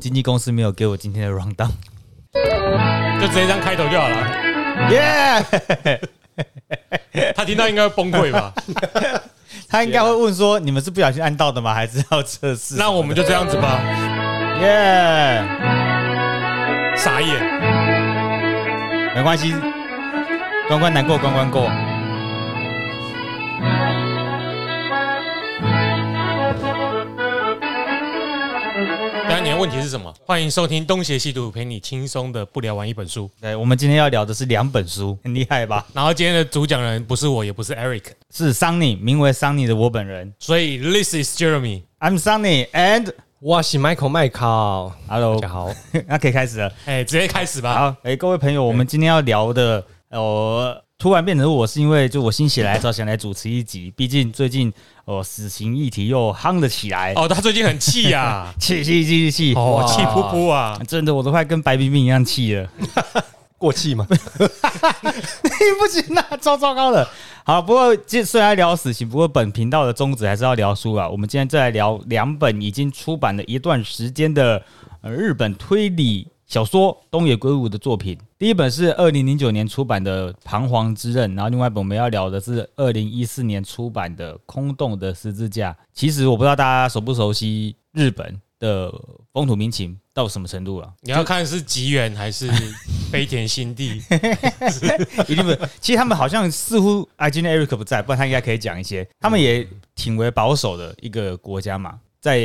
经纪公司没有给我今天的 round down。就直接这样开头就好了。耶！他听到应该会崩溃吧？他应该会问说：“你们是不小心按到的吗？还是要测试？”那我们就这样子吧。耶！傻眼，没关系，关关难过关关过。问题是什么？欢迎收听东邪西毒，陪你轻松的不聊完一本书。对，我们今天要聊的是两本书，很厉害吧？然后今天的主讲人不是我，也不是 Eric，是 Sunny，名为 Sunny 的我本人。所以 This is Jeremy。I'm Sunny and 我是 Michael 麦考，Hello，大家好。那可以开始了。哎，直接开始吧。好，哎，各位朋友，我们今天要聊的，呃，突然变成我是因为就我心血来潮想来主持一集，毕竟最近哦死刑议题又夯了起来，哦，他最近很气 呀，气气气气气，哦，气噗噗啊！真的我都快跟白冰冰一样气了。过气吗？你不行啊，超糟糕的。好，不过这虽然聊死刑，不过本频道的宗旨还是要聊书啊。我们今天再来聊两本已经出版了一段时间的呃日本推理小说东野圭吾的作品。第一本是二零零九年出版的《彷徨之刃》，然后另外一本我们要聊的是二零一四年出版的《空洞的十字架》。其实我不知道大家熟不熟悉日本的风土民情到什么程度了。你要看是吉原还是飞田新地？一定不是。其实他们好像似乎啊，今天 Eric 不在，不然他应该可以讲一些。他们也挺为保守的一个国家嘛，在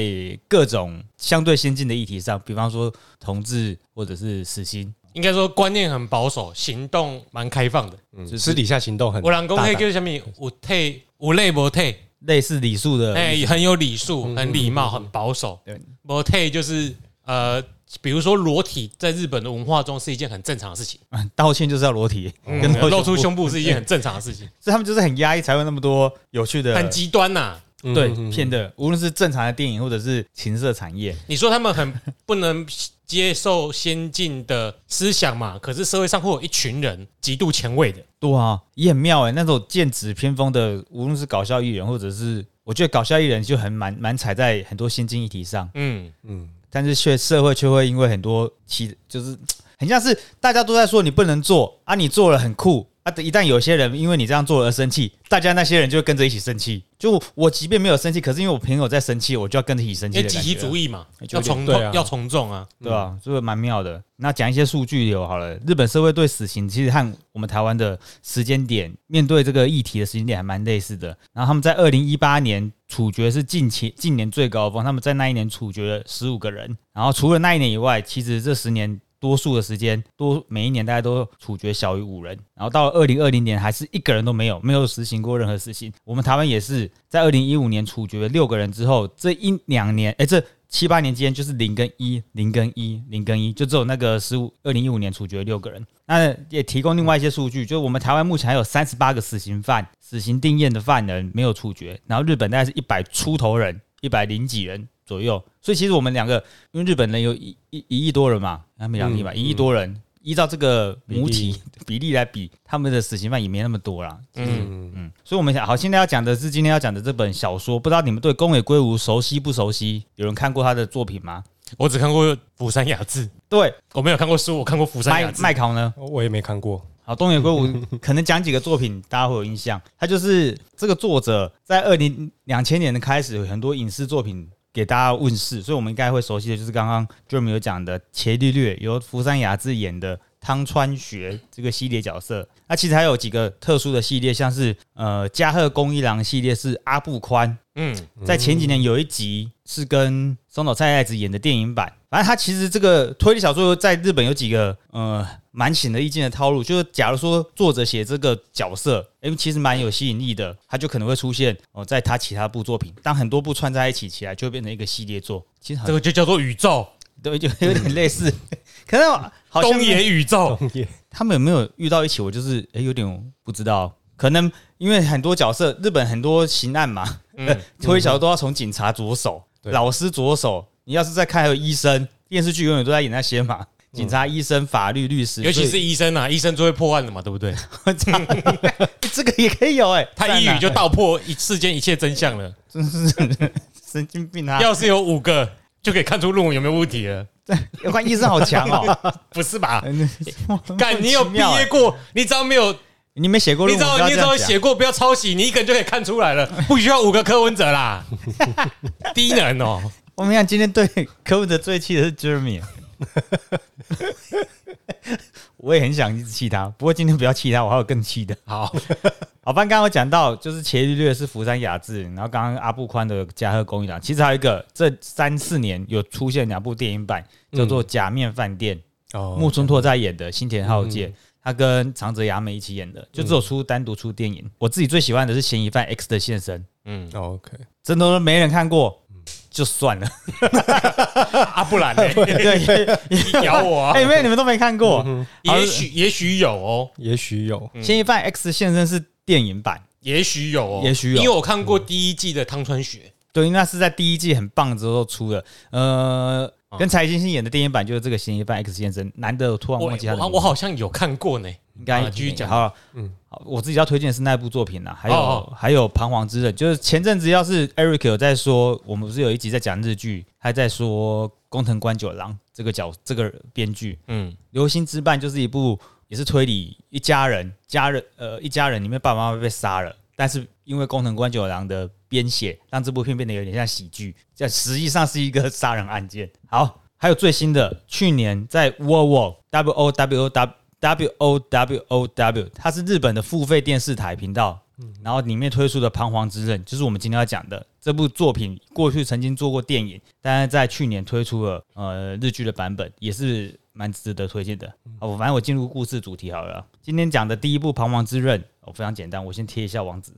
各种相对先进的议题上，比方说同志或者是死刑，应该说观念很保守，行动蛮开放的。嗯，私底下行动很我老公可以大胆。叫什么？有退无类不退，类似礼数的，哎，很有礼数，很礼貌，很保守。对。不退就是呃，比如说裸体，在日本的文化中是一件很正常的事情，嗯 道歉就是要裸体，嗯跟露出胸部是一件很正常的事情，所以他们就是很压抑，才会那么多有趣的。很极端呐。对嗯嗯嗯片的，无论是正常的电影或者是情色产业，你说他们很不能接受先进的思想嘛？可是社会上会有一群人极度前卫的，对啊，也很妙哎、那种剑指偏锋的，无论是搞笑艺人或者是，我觉得搞笑艺人就很蛮蛮踩在很多先进议题上。嗯，嗯，但是却社会却会因为很多其就是很像是大家都在说你不能做啊，你做了很酷啊，一旦有些人因为你这样做而生气，大家那些人就会跟着一起生气。就我即便没有生气，可是因为我朋友在生气，我就要跟着一起生气因为集。体主义嘛，要从对啊要从众啊。对吧？这个蛮妙的。那讲一些数据流好了。日本社会对死刑其实和我们台湾的时间点面对这个议题的时间点还蛮类似的。然后他们在二零一八年处决是近期近年最高峰，他们在那一年处决了十五个人。然后除了那一年以外，其实这十年。多数的时间，多每一年大家都处决小于五人，然后到二零二零年还是一个人都没有，没有实行过任何死刑。我们台湾也是在二零一五年处决了六个人之后，这一两年，哎，这七八年间就是零跟一，零跟一，零跟一，就只有那个十五二零一五年处决六个人。那也提供另外一些数据，就是我们台湾目前还有三十八个死刑犯，死刑定验的犯人没有处决，然后日本大概是一百出头人，一百零几人左右。所以其实我们两个，因为日本人有一一一亿多人嘛，他们两亿吧，一亿多人。依照这个母体比例来比，他们的死刑犯也没那么多啦。嗯，嗯，所以我们想好，现在要讲的是今天要讲的这本小说，不知道你们对宫野圭吾熟悉不熟悉？有人看过他的作品吗？我只看过《釜山雅治》，对，我没有看过书，我看过《釜山雅麦治》。麦考呢？我也没看过。好，东野圭吾可能讲几个作品，大家会有印象。他就是这个作者在二零两千年的开始，有很多影视作品给大家问世，所以我们应该会熟悉的就是刚刚 Jeremy 有讲的《伽利略》，由福山雅治演的汤川学这个系列角色。那其实还有几个特殊的系列，像是呃加贺恭一郎系列是阿部宽，嗯，在前几年有一集是跟松岛菜菜子演的电影版，反正他其实这个推理小说在日本有几个呃蛮显而易见的套路，就是假如说作者写这个角色，诶、其实蛮有吸引力的，他就可能会出现哦、在他其他部作品，当很多部串在一起起来，就会变成一个系列作。其实好这个就叫做宇宙，对，就有点类似，可能好像东野宇宙。他们有没有遇到一起？我就是诶、有点不知道，可能因为很多角色，日本很多刑案嘛，嗯 推理小说都要从警察着手，老师着手。你要是在看还有医生，电视剧永远都在演那些嘛，警察、医生、法律、律师，尤其是医生啊，医生最会破案的嘛，对不对？以 这个也可以有哎、他一语就道破一世间一切真相了。真 是神经病啊！要是有五个就可以看出论文有没有问题了，要看医生好强哦。不是吧？嗯干，你有毕业过，你只要没有，你没写过你只论文，要你只要写过，不要抄袭，你一个人就可以看出来了，不需要五个柯文哲啦，低能哦。我们看今天对科文哲最气的是 Jeremy，我也很想一直气他，不过今天不要气他，我还有更气的。好，好，刚刚有讲到，就是伽利略是福山雅治，然后刚刚阿布宽的加贺恭一郎，其实还有一个这三四年有出现两部电影版，叫做《假面饭店》，哦木村拓哉演的，新田浩介。他跟长泽雅美一起演的，就只有出单独出电影。我自己最喜欢的是《嫌疑犯 X 的现身》，嗯，哦 OK，真的没人看过，就算了。啊，不然呢？对，你咬我啊。哎，！因为你们都没看过，好也许也许有哦，也许有，《嫌疑犯 X 现身》是电影版，也许有哦，也许有。因为我看过第一季的汤川学，对，那是在第一季很棒之后出的。呃，跟柴金星演的电影版就是这个《嫌疑犯 X 先生》，难得我突然忘记他的名字。我我好像有看过呢。应该啊继续讲。好了，嗯。嗯，好，我自己要推荐的是那部作品啦，还有、哦还有《彷徨之刃》，就是前阵子要是 Eric 有在说，我们不是有一集在讲日剧，还在说工藤官九郎这个角这个编剧，嗯，《流星之绊》就是一部也是推理一家人家人呃一家人里面爸爸妈妈被杀了，但是因为工藤官九郎的编写，让这部片变得有点像喜剧，这实际上是一个杀人案件。好，还有最新的，去年在 World War W O W O W W O W O W，它是日本的付费电视台频道。然后里面推出的《彷徨之刃》就是我们今天要讲的这部作品，过去曾经做过电影，但是在去年推出了呃日剧的版本，也是蛮值得推荐的。好，我反正我进入故事主题好了。今天讲的第一部《彷徨之刃》，哦，非常简单，我先贴一下网址。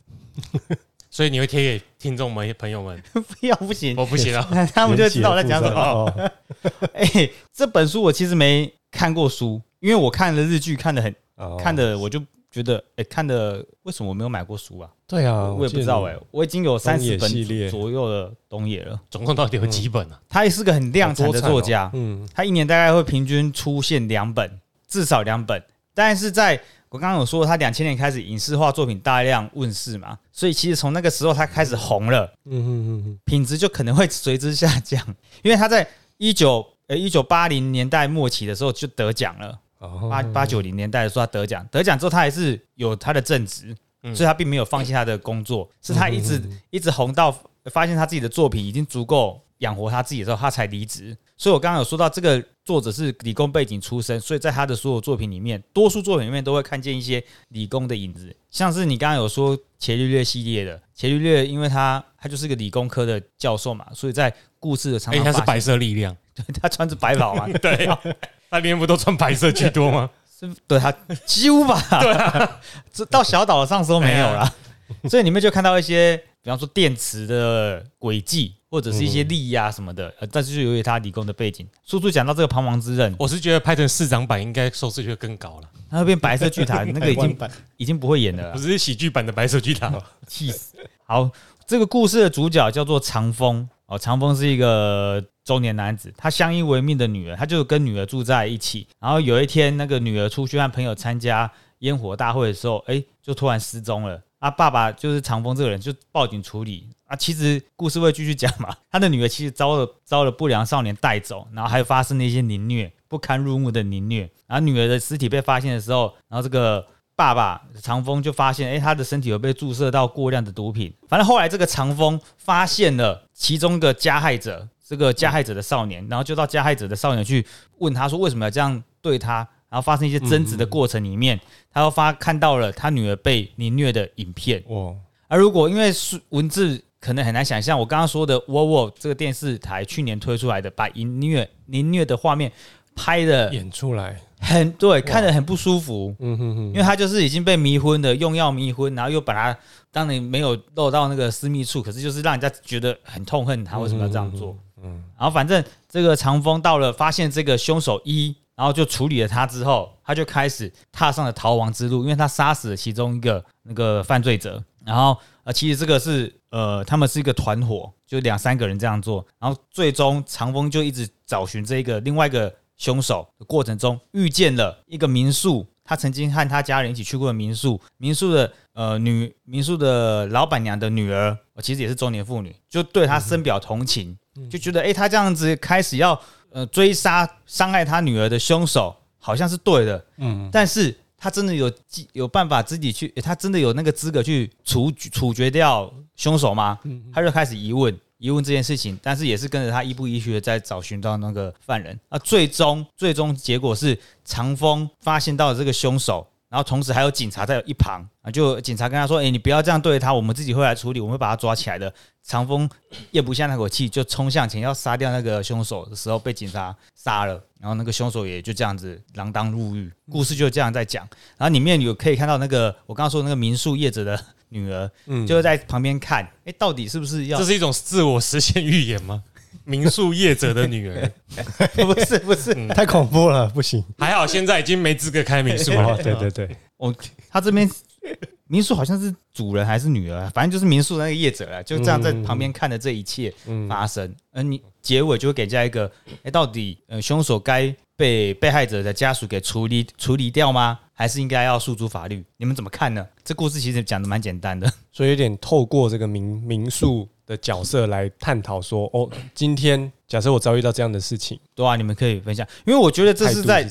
所以你会贴给听众们朋友们，不要不行，我不行了。他们就知道我在讲什么。哦，哎、这本书我其实没看过书，因为我看的日剧，看的很哦看的，我就觉得，哎、看的为什么我没有买过书啊？对啊，我也不知道哎、我已经有三十本左右的东野了。总共到底有几本啊？他也是个很量产的作家，嗯，他一年大概会平均出现两本，至少两本。但是在我刚刚有说，他两千年开始影视化作品大量问世嘛，所以其实从那个时候他开始红了，嗯嗯嗯品质就可能会随之下降，因为他在一九呃一九八零年代末期的时候就得奖了，嗯，八八九零年代的时候他得奖，得奖之后他还是有他的正职，嗯。所以他并没有放弃他的工作，是他一直嗯一直红到发现他自己的作品已经足够养活他自己的时候，他才离职。所以我刚刚有说到这个作者是理工背景出身，所以在他的所有作品里面，多数作品里面都会看见一些理工的影子，像是你刚刚有说伽利略系列的伽利略，因为他他就是个理工科的教授嘛，所以在故事的常哎，常发现他是白色力量，他穿着白袍嘛，对。啊，他里面不都穿白色居多吗？是对他几乎吧，对啊，这到小岛上说没有啦，所以里面就看到一些，比方说电池的轨迹，或者是一些力呀、什么的，呃，但是就由于他理工的背景，叔叔讲到这个彷徨之刃，我是觉得拍成市长版应该收视率会更高了，他会变白色巨塔，那个已经 已经不会演了啦，不是喜剧版的白色巨塔。气死。好，这个故事的主角叫做长风哦，长风是一个中年男子，他相依为命的女儿，他就跟女儿住在一起。然后有一天，那个女儿出去和朋友参加烟火大会的时候，哎，就突然失踪了。啊，爸爸就是长风这个人，就报警处理。啊，其实故事会继续讲嘛。他的女儿其实遭了遭了不良少年带走，然后还发生了一些凌虐，不堪入目的凌虐。然后女儿的尸体被发现的时候，然后这个爸爸长风就发现，哎、他的身体有被注射到过量的毒品。反正后来这个长风发现了其中一个加害者，这个加害者的少年，然后就到加害者的少年去问他说为什么要这样对他。然后发生一些争执的过程里面，他又发看到了他女儿被凌虐的影片。哦，而如果因为是文字可能很难想象，我刚刚说的《窝窝》这个电视台去年推出来的，把凌虐凌虐的画面拍的演出来，很对，看得很不舒服。嗯哼因为他就是已经被迷昏的，用药迷昏，然后又把他当然没有漏到那个私密处，可是就是让人家觉得很痛恨他为什么要这样做。嗯然后反正这个长风到了发现这个凶手一，然后就处理了他之后，他就开始踏上了逃亡之路，因为他杀死了其中一个那个犯罪者。然后呃，其实这个是呃，他们是一个团伙，就两三个人这样做。然后最终长风就一直找寻这个另外一个凶手的过程中，遇见了一个民宿。他曾经和他家人一起去过的民宿，民宿的呃女民宿的老板娘的女儿，其实也是中年妇女，就对他深表同情，就觉得诶，他这样子开始要呃追杀伤害他女儿的凶手，好像是对的，嗯，但是他真的有有办法自己去，他真的有那个资格去处处决掉凶手吗？他就开始疑问疑问这件事情，但是也是跟着他一步一趋的在找寻到那个犯人。啊，最终最终结果是长风发现到了这个凶手，然后同时还有警察在一旁啊，就警察跟他说：“哎、你不要这样对他，我们自己会来处理，我们会把他抓起来的。”长风咽不下那口气，就冲向前要杀掉那个凶手的时候，被警察杀了。然后那个凶手也就这样子锒铛入狱，故事就这样在讲。然后里面有可以看到那个我刚刚说的那个民宿业者的女儿，嗯就在旁边看，哎、到底是不是要这？是一种自我实现预言吗？民宿业者的女儿，不是不是，太恐怖了，不行。还好现在已经没资格开民宿哦了。，对对对，我他这边民宿好像是主人还是女儿，反正就是民宿那个业者啊，就这样在旁边看着这一切嗯发生。而你结尾就会给人家一个，哎、到底呃凶手该被被害者的家属给处理处理掉吗？还是应该要诉诸法律？你们怎么看呢？这故事其实讲的蛮简单的，所以有点透过这个民民宿的角色来探讨说，哦，今天假设我遭遇到这样的事情，对啊，你们可以分享，因为我觉得这是在？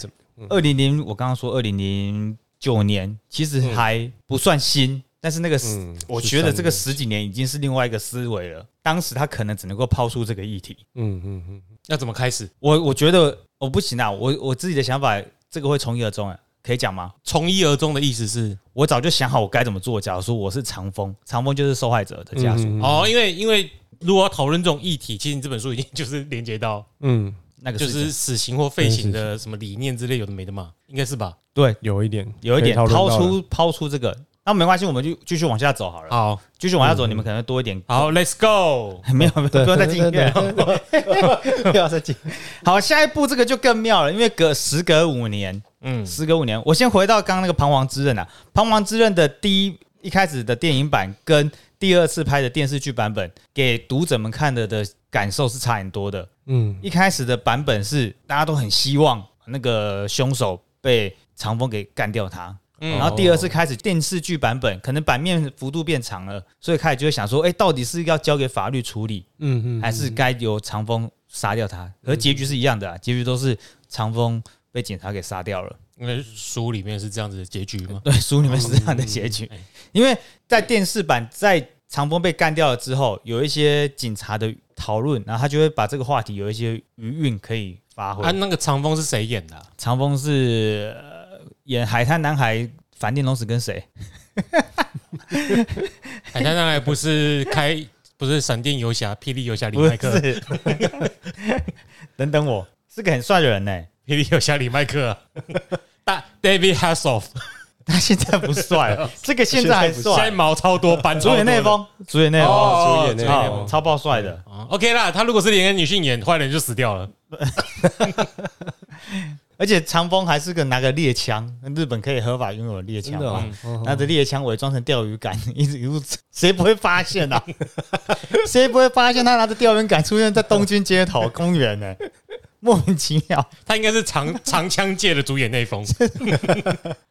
二零零，我刚刚说二零零九年，其实还不算新，但是那个嗯我觉得这个十几年已经是另外一个思维了。当时他可能只能够抛出这个议题，嗯嗯嗯，要怎么开始？我我觉得我不行啊，我我自己的想法，这个会从一而终啊，可以讲吗？从一而终的意思是我早就想好我该怎么做。假如说我是长风，长风就是受害者的家属，嗯哦，因为因为如果要讨论这种议题，其实你这本书已经就是连接到嗯，那个事情是死刑或废刑的什么理念之类，有的没的嘛，应该是吧？对，有一点，有一点可以讨抛论到了出抛出这个，那没关系，我们就继续往下走好了。好继续往下走，你们可能多一点。好，Let's go。没有，没有，不要再进音乐了。不要再进。好，下一步这个就更妙了，因为隔时隔五年，嗯，时隔五年，我先回到刚刚那个《彷徨之刃》啊，《彷徨之刃》的第一一开始的电影版跟第二次拍的电视剧版本，给读者们看的的感受是差很多的。嗯一开始的版本是大家都很希望那个凶手被长风给干掉他。嗯然后第二次开始电视剧版本，可能版面幅度变长了，所以开始就会想说，哎、到底是要交给法律处理，嗯嗯，还是该由长风杀掉他？而结局是一样的、啊，结局都是长风被警察给杀掉了。因为书里面是这样子的结局吗？对，书里面是这样的结局嗯。因为在电视版，在长风被干掉了之后，有一些警察的讨论，然后他就会把这个话题有一些余韵可以发挥。啊，那个长风是谁演的啊？长风是、呃演海滩男孩反町隆史跟谁？海滩男孩不是开不是闪电游侠、霹雳游侠李不麦克、等等我，是个很帅的人呢、霹雳游侠李麦克啊，大 David Hasselhoff，他现在不帅了，这个现在还现在帅。毛超多，斑超多的。主演内风，主演内丰，哦主演内啊丰超爆帅的。啊 OK 啦，他如果是连个女性演，坏人就死掉了。而且长风还是个拿个猎枪，日本可以合法拥有的猎枪嘛哦，拿着猎枪伪装成钓鱼竿，一直一路，谁不会发现啊？谁不会发现他拿着钓鱼竿出现在东京街头公园呢？莫名其妙。他应该是长长枪界的主演内丰。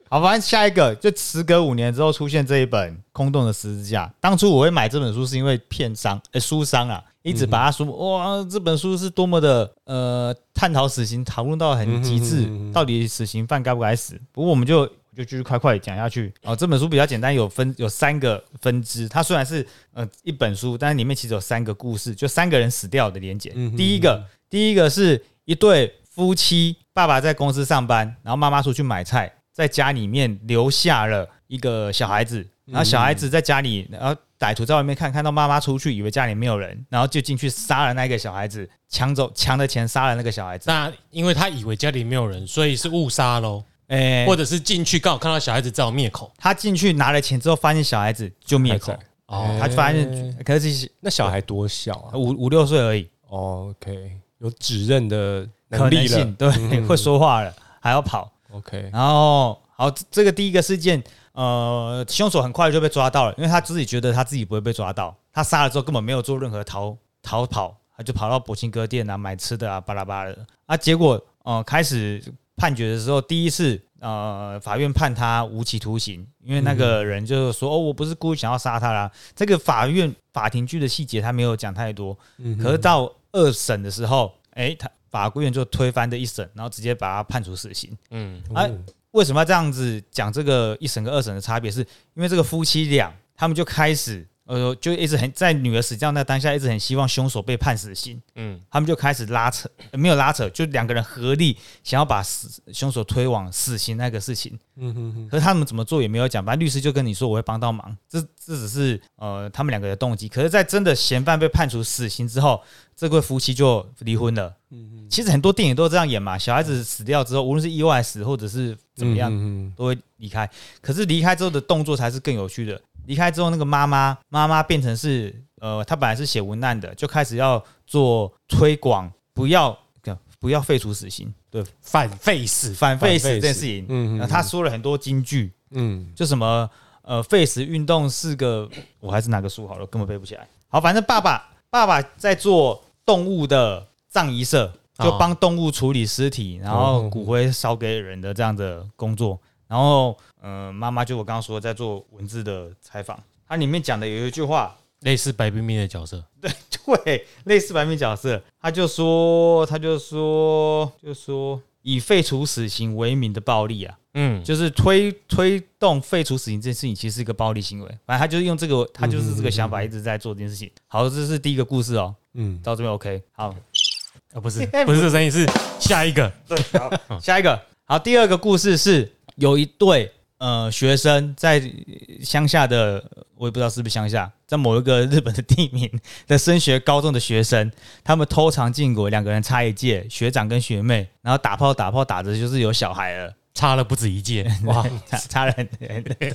好，反正下一个就时隔五年之后出现这一本《空洞的十字架》。当初我会买这本书是因为片商呃书商啊，一直把它说哇这本书是多么的呃探讨死刑，讨论到很极致嗯哼嗯哼，到底死刑犯该不该死。不过我们就就继续快快讲下去哦。这本书比较简单，有分有三个分支。它虽然是呃一本书，但是里面其实有三个故事，就三个人死掉的连结。嗯哼第一个，第一个是一对夫妻，爸爸在公司上班，然后妈妈出去买菜，在家里面留下了一个小孩子，然后小孩子在家里，然后歹徒在外面看，看到妈妈出去，以为家里没有人，然后就进去杀了那个小孩子，抢走抢的钱杀了那个小孩子。那因为他以为家里没有人，所以是误杀喽，诶、或者是进去刚好看到小孩子正好灭口。他进去拿了钱之后，发现小孩子就灭口，哦他就发现，可是那小孩多小啊五五六岁而已，哦？OK，有指认的可能力了。对，会说话了，还要跑。OK，然后好，这这个第一个事件，呃，凶手很快就被抓到了，因为他自己觉得他自己不会被抓到，他杀了之后根本没有做任何逃逃跑，他就跑到博青哥店啊买吃的啊巴拉巴拉的。啊，结果呃开始判决的时候，第一次呃法院判他无期徒刑，因为那个人就是说、哦我不是故意想要杀他啦，这个法院法庭剧的细节他没有讲太多，嗯可是到二审的时候，哎，他法院就推翻这一审，然后直接把他判处死刑。嗯。哎哦为什么要这样子讲这个一审跟二审的差别？是因为这个夫妻俩他们就开始呃，就一直很在女儿死掉那当下，一直很希望凶手被判死刑。嗯他们就开始拉扯，呃没有拉扯，就两个人合力想要把死凶手推往死刑那个事情。嗯哼哼，可是他们怎么做也没有讲，反正律师就跟你说我会帮到忙，这这只是呃他们两个的动机。可是，在真的嫌犯被判处死刑之后，这对夫妻就离婚了。其实很多电影都这样演嘛，小孩子死掉之后，无论是意外死或者是怎么样，嗯都会离开。可是离开之后的动作才是更有趣的。离开之后，那个妈妈妈妈变成是呃，她本来是写文案的，就开始要做推广，不要不要废除死刑，对，反废死，反废死这件事情。嗯呃他说了很多金句，嗯。就什么呃废死运动是个，我还是拿个书好了，根本背不起来。好，反正爸爸爸爸在做动物的葬仪社，就哦帮动物处理尸体，然后骨灰烧给人的这样的工作。然后呃，妈妈就我刚刚说在做文字的采访，它里面讲的有一句话，类似白冰冰的角色。对对，类似白冰角色，他就说，他就说，就说以废除死刑为名的暴力啊，嗯，就是推推动废除死刑这件事情，其实是一个暴力行为。反正他就是用这个，他就是这个想法一直在做这件事情。好，这是第一个故事哦，嗯，到这边 OK。好，啊不是 不是这声音，是下一个。对，好下一个，好，第二个故事是有一对呃学生在乡下的，我也不知道是不是乡下，在某一个日本的地名的升学高中的学生，他们偷尝禁果，两个人差一届，学长跟学妹，然后打炮打炮打着就是有小孩了，差了不止一届，哇，差差了很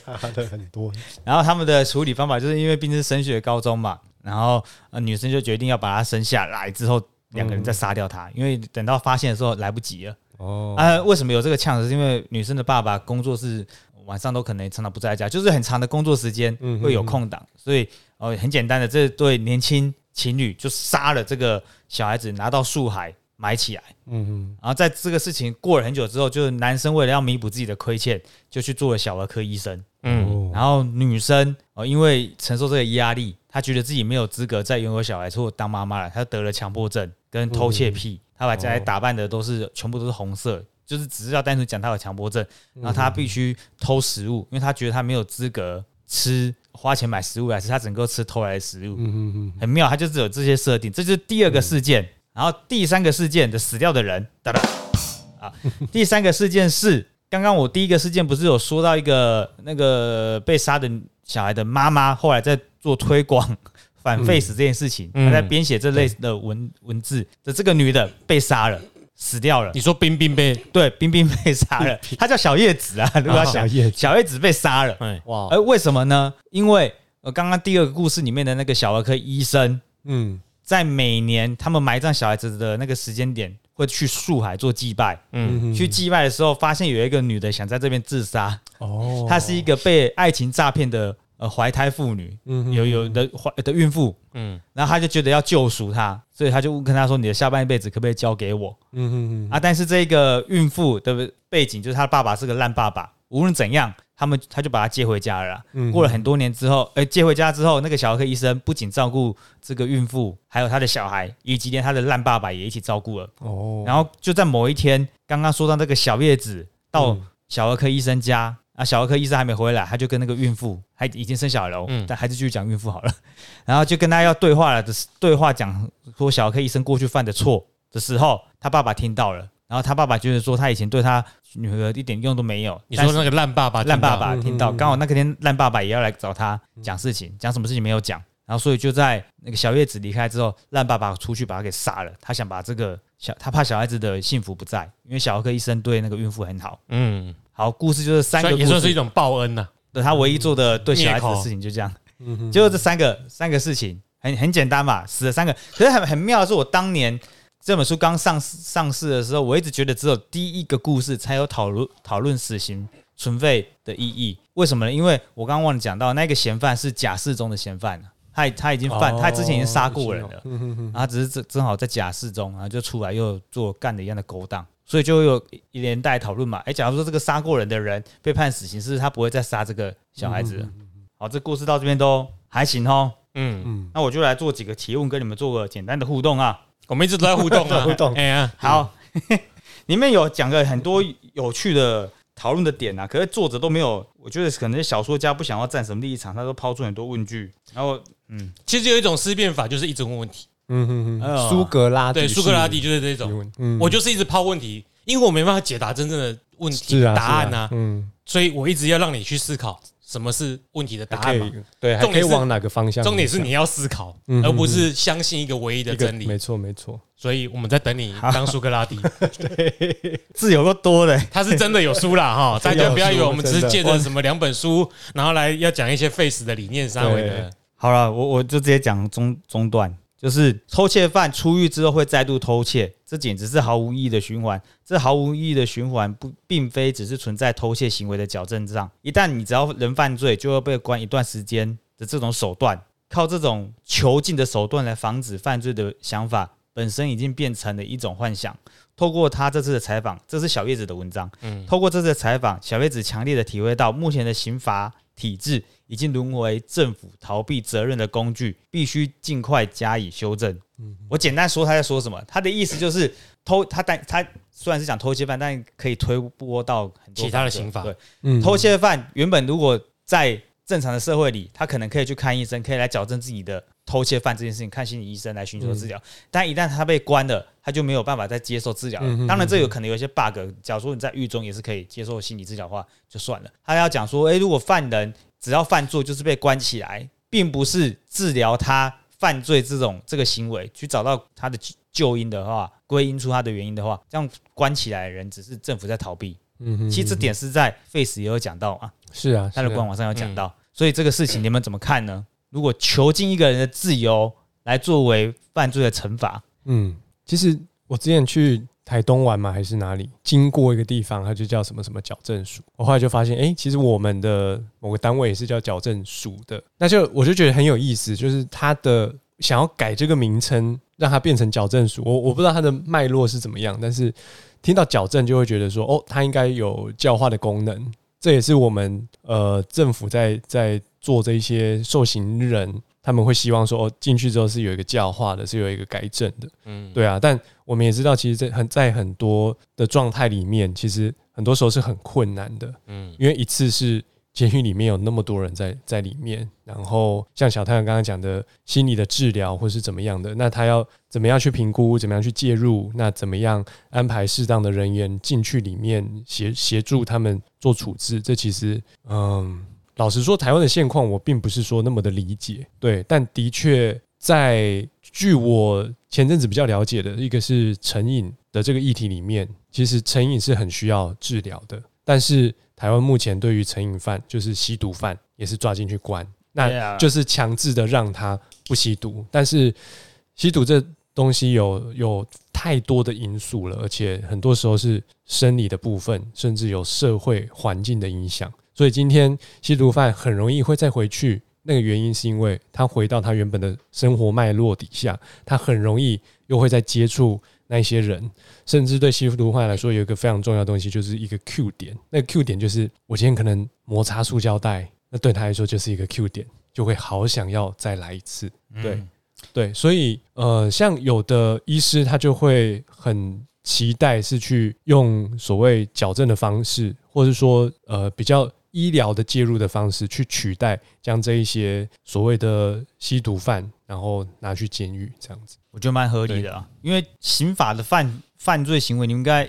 差了很多，然后他们的处理方法就是因为毕竟是升学高中嘛，然后呃女生就决定要把他生下来之后，两个人再杀掉他，因为等到发现的时候来不及了。哦，啊，为什么有这个呛？是因为女生的爸爸工作是晚上都可能常常不在家，就是很长的工作时间嗯会有空档，所以呃很简单的这对年轻情侣就杀了这个小孩子，拿到树海埋起来。嗯然后在这个事情过了很久之后，就是男生为了要弥补自己的亏欠，就去做了小儿科医生。嗯，嗯，然后女生哦，因为承受这个压力，她觉得自己没有资格再拥有小孩或当妈妈了，她得了强迫症跟偷窃癖，她把家里打扮的都是全部都是红色，就是只是要单纯讲他有强迫症，然后他必须偷食物，因为他觉得他没有资格吃花钱买食物来吃，他只能够吃偷来的食物，嗯嗯很妙，他就只有这些设定，这就是第二个事件。然后第三个事件的死掉的人，哒哒啊，第三个事件是刚刚我第一个事件不是有说到一个那个被杀的小孩的妈妈，后来在做推广反废死这件事情，嗯她在编写这类的文文字的这个女的被杀了，死掉了。你。说冰冰被？对，冰冰被杀了，他叫小叶子啊，如果要想小叶子。小叶子被杀了，哎。哇，而为什么呢？因为呃，刚刚第二个故事里面的那个小儿科医生，嗯。在每年他们埋葬小孩子的那个时间点，会去树海做祭拜。嗯。去祭拜的时候，发现有一个女的想在这边自杀，哦，她是一个被爱情诈骗的呃怀胎妇女，嗯有有的怀的孕妇，嗯然后他就觉得要救赎她，所以他就跟她说：“你的下半辈子可不可以交给我嗯嗯啊？”但是这个孕妇的背景就是她的爸爸是个烂爸爸，无论怎样，他们他就把他接回家了。嗯过了很多年之后，哎、接回家之后，那个小儿科医生不仅照顾这个孕妇，还有他的小孩，以及连他的烂爸爸也一起照顾了。哦，然后就在某一天，刚刚说到那个小叶子到嗯小儿科医生家，啊，小儿科医生还没回来，他就跟那个孕妇，还已经生小孩了但还是继续讲孕妇好了。然后就跟他要对话了的对话，讲说小儿科医生过去犯的错的时候，他爸爸听到了，然后他爸爸就是说他以前对他女儿一点用都没有。你说那个烂爸爸，烂爸爸听到，嗯嗯嗯刚好那个天烂爸爸也要来找他讲事情，讲什么事情没有讲，然后所以就在那个小叶子离开之后，烂爸爸出去把他给杀了。他想把这个小，他怕小孩子的幸福不在，因为小儿科医生对那个孕妇很好。嗯，好，故事就是三个故事也算是一种报恩呐。对，他唯一做的对小孩子的事情就这样。嗯结果这三个三个事情很很简单嘛，死了三个。可是很很妙的是，我当年这本书刚上市上市的时候，我一直觉得只有第一个故事才有讨论讨论死刑存废的意义。为什么呢？因为我刚刚忘了讲到，那个嫌犯是假释中的嫌犯他他已经犯，他之前已经杀过人了，嗯然后只是正正好在假释中，然后就出来又做干的一样的勾当，所以就有一连带讨论嘛。哎，假如说这个杀过人的人被判死刑，是不是他不会再杀这个小孩子了？好，这故事到这边都还行哦。嗯，嗯，那我就来做几个提问，跟你们做个简单的互动啊。我们一直都在互动啊，互动哎呀，好，里面有讲了很多有趣的讨论的点啊，可是作者都没有，我觉得可能小说家不想要站什么立场，他都抛出很多问句，然后嗯，其实有一种思辨法，就是一直问问题。嗯哼哼，苏格拉底对，是苏格拉底就是这种，嗯。我就是一直抛问题，因为我没办法解答真正的问题是啊答案是啊呐，嗯，所以我一直要让你去思考什么是问题的答案嘛以。对，还重点是可以往哪个方向？重点是你要思考，嗯而不是相信一个唯一的真理。没。错没错，所以我们在等你当苏格拉底，字有够多的，他是真的有书啦哈，大家不要以为我们只是借着什么两本书，然后来要讲一些 face 的理念上位的对。好了，我我就直接讲中中段，就是偷窃犯出狱之后会再度偷窃，这简直是毫无意义的循环。这毫无意义的循环不，并非只是存在偷窃行为的矫正上。一旦你只要人犯罪，就会被关一段时间的这种手段，靠这种囚禁的手段来防止犯罪的想法，本身已经变成了一种幻想。透过他这次的采访，这是小叶子的文章。嗯透过这次的采访，小叶子强烈的体会到，目前的刑罚体制已经沦为政府逃避责任的工具，必须尽快加以修正。嗯我简单说他在说什么，他的意思就是偷他但他虽然是讲偷窃犯，但可以推波到很多其他的刑法。对，嗯。偷窃犯原本如果在正常的社会里，他可能可以去看医生，可以来矫正自己的偷窃犯这件事情，看心理医生来寻求治疗。但一旦他被关了，他就没有办法再接受治疗当然，这有可能有一些 bug。假如说你在狱中也是可以接受心理治疗的话，就算了。他要讲说，诶，如果犯人只要犯错就是被关起来，并不是治疗他犯罪这种这个行为，去找到他的救因的话，归因出他的原因的话，这样关起来的人只是政府在逃避。嗯哼其实这点是在 Face 也有讲到啊，是啊，是啊他的官网上有讲到，所以这个事情你们怎么看呢？如果囚禁一个人的自由来作为犯罪的惩罚，嗯，其实我之前去台东玩嘛，还是哪里，经过一个地方，它就叫什么什么矫正署。我后来就发现，哎、其实我们的某个单位也是叫矫正署的，那就我就觉得很有意思，就是它的想要改这个名称，让它变成矫正署。我我不知道它的脉络是怎么样，但是听到矫正就会觉得说，哦，它应该有教化的功能。这也是我们呃政府在在做这一些受刑人，他们会希望说，哦，进去之后是有一个教化的，是有一个改正的。嗯，对啊，但我们也知道，其实在很在很多的状态里面，其实很多时候是很困难的，嗯因为一次是监狱里面有那么多人在在里面，然后像小太阳刚刚讲的心理的治疗或是怎么样的，那他要怎么样去评估，怎么样去介入，那怎么样安排适当的人员进去里面协协助他们做处置，这其实嗯。老实说，台湾的现况我并不是说那么的理解，对，但的确在据我前阵子比较了解的一个是成瘾的这个议题里面，其实成瘾是很需要治疗的，但是台湾目前对于成瘾犯，就是吸毒犯，也是抓进去关，那就是强制的让他不吸毒，但是吸毒这东西有有太多的因素了，而且很多时候是生理的部分，甚至有社会环境的影响。所以今天吸毒犯很容易会再回去，那个原因是因为他回到他原本的生活脉络底下，他很容易又会再接触那一些人，甚至对吸毒犯来说有一个非常重要的东西，就是一个 Q 点。那个 Q 点就是我今天可能摩擦塑胶袋，那对他来说就是一个 Q 点，就会好想要再来一次。对嗯对，所以呃，像有的医师他就会很期待是去用所谓矫正的方式，或者说呃比较医疗的介入的方式去取代将这一些所谓的吸毒犯，然后拿去监狱这样子。我觉得蛮合理的啊，因为刑法的犯犯罪行为，你应该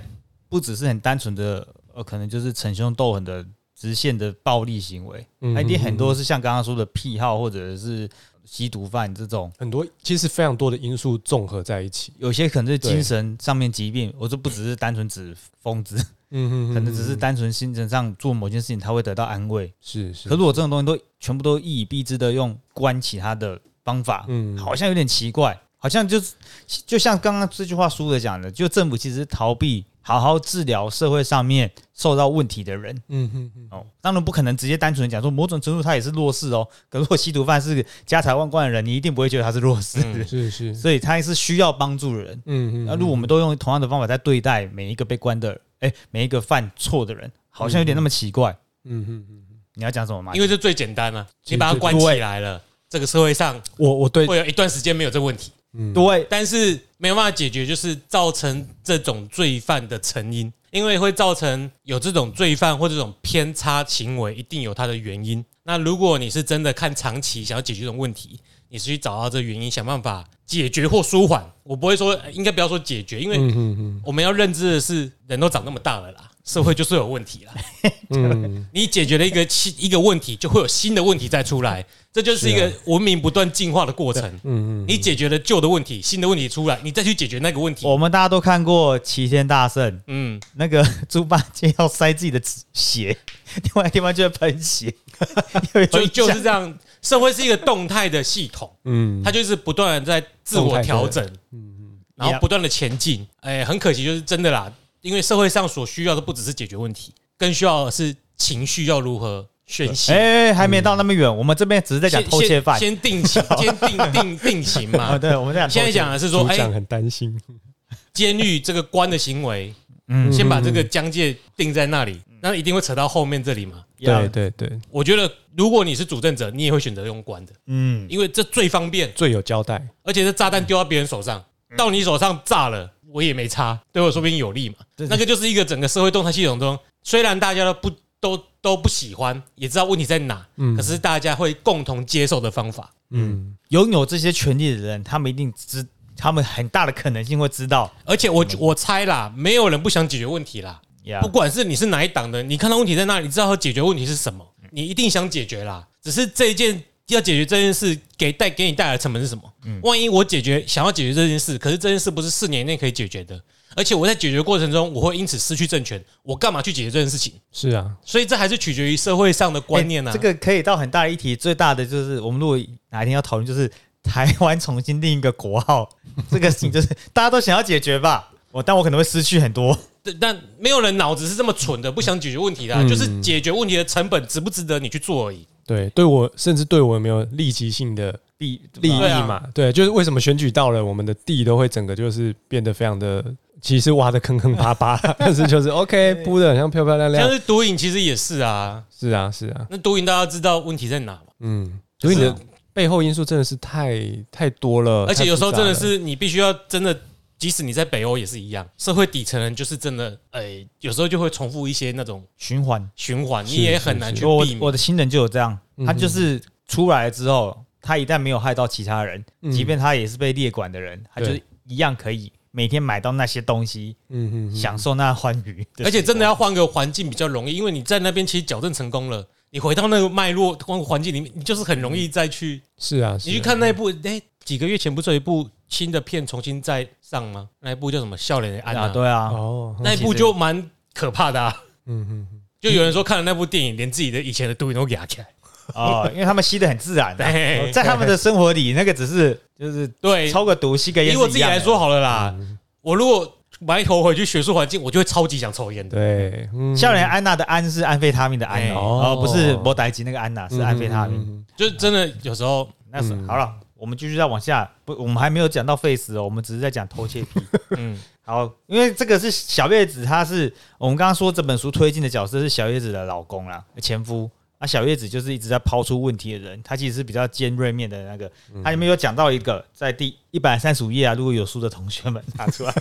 不只是很单纯的呃，可能就是逞凶斗狠的直线的暴力行为，嗯它一定很多是像刚刚说的癖好或者是吸毒犯这种，很多其实非常多的因素综合在一起。有些可能是精神上面疾病，我这不只是单纯指疯子，嗯可能只是单纯心神上做某件事情他会得到安慰。是是，可如果这种东西都全部都一以蔽之的用关其他的方法，嗯好像有点奇怪，好像就是就像刚刚这句话书的讲的，就政府其实逃避好好治疗社会上面受到问题的人。嗯哼哼，哦，当然不可能直接单纯地讲说某种程度他也是弱势哦。可如果吸毒犯是个家财万贯的人，你一定不会觉得他是弱势，嗯是是，所以他是需要帮助的人。嗯那如果我们都用同样的方法在对待每一个被关的，哎、每一个犯错的人，好像有点那么奇怪。嗯嗯嗯，你要讲什么吗？因为这最简单了，你把它关起来了，这个社会上我我对会有一段时间没有这个问题。嗯，对，但是没有办法解决，就是造成这种罪犯的成因，因为会造成有这种罪犯或这种偏差行为，一定有它的原因。那如果你是真的看长期想要解决这种问题，你是去找到这原因，想办法解决或舒缓。我不会说，应该不要说解决，因为我们要认知的是，人都长那么大了啦，社会就是有问题了。嗯。你解决了一个新一个问题，就会有新的问题再出来，这就是一个文明不断进化的过程。嗯嗯，你解决了旧的问题，新的问题出来，你再去解决那个问题。我们大家都看过《齐天大圣》，嗯，那个猪八戒要塞自己的血，另外地方就会喷血，所以就是这样，社会是一个动态的系统，嗯，它就是不断的在自我调整，嗯嗯。然后不断的前进。哎，很可惜，就是真的啦，因为社会上所需要的不只是解决问题，更需要的是情绪要如何宣泄。哎、还没到那么远，我们这边只是在讲偷窃犯。先 先定情，先定定定情啊，嘛。对，我们在讲偷窃现在讲的是说，哎，很担心，监狱这个官的行为，嗯先把这个疆界定在那里，那一定会扯到后面这里嘛。要对对对，我觉得，如果你是主政者，你也会选择用官的，嗯，因为这最方便，最有交代，而且这炸弹丢到别人手上，到你手上炸了，我也没差，对我说不定有利嘛。那个就是一个整个社会动态系统中，虽然大家都不都都不喜欢，也知道问题在哪，嗯可是大家会共同接受的方法。嗯拥有这些权利的人，他们一定知，他们很大的可能性会知道。而且我我猜啦，没有人不想解决问题啦。不管是你是哪一党的，你看到问题在那里，你知道要解决问题是什么，你一定想解决啦。只是这一件要解决这件事，给带给你带来的成本是什么？万一我解决想要解决这件事，可是这件事不是四年内可以解决的，而且我在解决过程中，我会因此失去政权，我干嘛去解决这件事情？是啊，所以这还是取决于社会上的观念啊。欸这个可以到很大的一题，最大的就是我们如果哪一天要讨论，就是台湾重新定一个国号，这个事情就是大家都想要解决吧。我但我可能会失去很多。但 但没有人脑子是这么蠢的，不想解决问题的啊、嗯就是解决问题的成本值不值得你去做而已。对，对我甚至对我有没有立即性的利利益对啊嘛？对，就是为什么选举到了，我们的地都会整个就是变得非常的，其实挖的坑坑巴巴，但是就是 OK 铺的很像漂漂亮亮像。是毒瘾，其实也是啊。是啊，是啊，那毒瘾大家知道问题在哪嘛？嗯，毒瘾的背后因素真的是太太多了，而且有时候真的是你必须要真的，即使你在北欧也是一样，社会底层人就是真的，哎，有时候就会重复一些那种循环。循环，你也很难去我避免。我的新人就有这样，嗯他就是出来了之后，他一旦没有害到其他人，嗯即便他也是被列管的人，他就是一样可以每天买到那些东西，嗯嗯嗯享受那欢愉。而且真的要换个环境比较容易，因为你在那边其实矫正成功了，你回到那个脉络、换个环境里面，你就是很容易再去。是啊，是啊你去看那一部，哎，几个月前不是有一部新的片重新再上吗？那一部叫什么《笑脸的安娜。啊，》，对啊，哦，那一部就蛮可怕的啊。嗯嗯嗯就有人说看了那部电影，连自己的以前的毒瘾都给他起来。哦，因为他们吸的很自然、啊，在他们的生活里，那个只是就是对，抽个毒、吸个烟。以我自己来说，好了啦，嗯。我如果埋头回去学术环境，我就会超级想抽烟的。对，嗯。笑脸安娜的安是安非他命的安哎哦，不是摩代吉那个安娜，是安非他命。嗯。就真的有时候，那是嗯。好了，我们继续再往下，不，我们还没有讲到 face 哦，我们只是在讲偷窃癖。嗯，好，因为这个是小叶子，他是我们刚刚说这本书推进的角色是小叶子的老公啦，前夫。啊，小叶子就是一直在抛出问题的人，他其实是比较尖锐面的那个。他里面有讲到一个，在第一百三十五页啊，如果有书的同学们拿出来。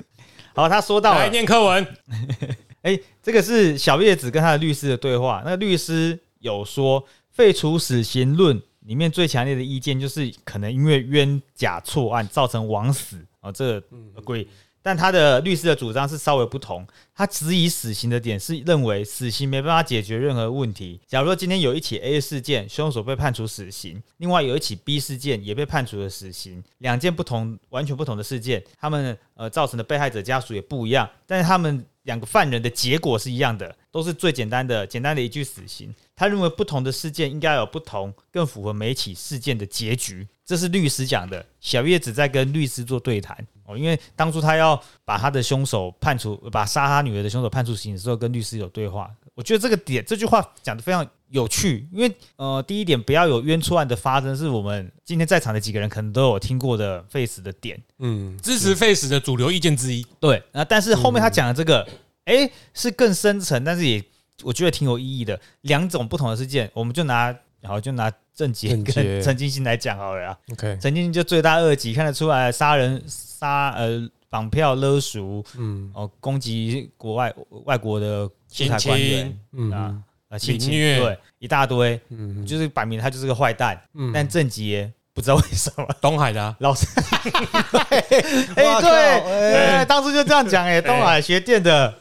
好，他说到来，念课文，哎、这个是小叶子跟他的律师的对话。那个律师有说，废除死刑论里面最强烈的意见就是可能因为冤假错案造成枉死哦，这个 agree。但他的律师的主张是稍微不同，他质疑死刑的点是认为死刑没办法解决任何问题。假如说今天有一起 A 事件，凶手被判处死刑，另外有一起 B 事件也被判处了死刑，两件不同、完全不同的事件，他们呃造成的被害者家属也不一样，但是他们两个犯人的结果是一样的，都是最简单的、简单的一句死刑。他认为不同的事件应该有不同、更符合每一起事件的结局。这是律师讲的。小叶子在跟律师做对谈哦，因为当初他要把他的凶手判处，把杀他女儿的凶手判处刑的时候，跟律师有对话。我觉得这个点这句话讲的非常有趣，因为呃，第一点不要有冤错案的发生，是我们今天在场的几个人可能都有听过的 face 的点。嗯支持 face 的主流意见之一。对，啊，但是后面他讲的这个，哎、是更深层，但是也我觉得挺有意义的。两种不同的事件，我们就拿然后就拿郑杰跟陈金星来讲好了啊。OK，陈金星就罪大恶极，看得出来杀人、杀呃绑票勒赎嗯哦，攻击国外外国的驻台性官员嗯啊啊，性虐对一大堆，嗯就是摆明他就是个坏蛋。嗯但郑杰不知道为什么 东海的啊，老师，哎、对，哎哎当初就这样讲，哎，东海学电的，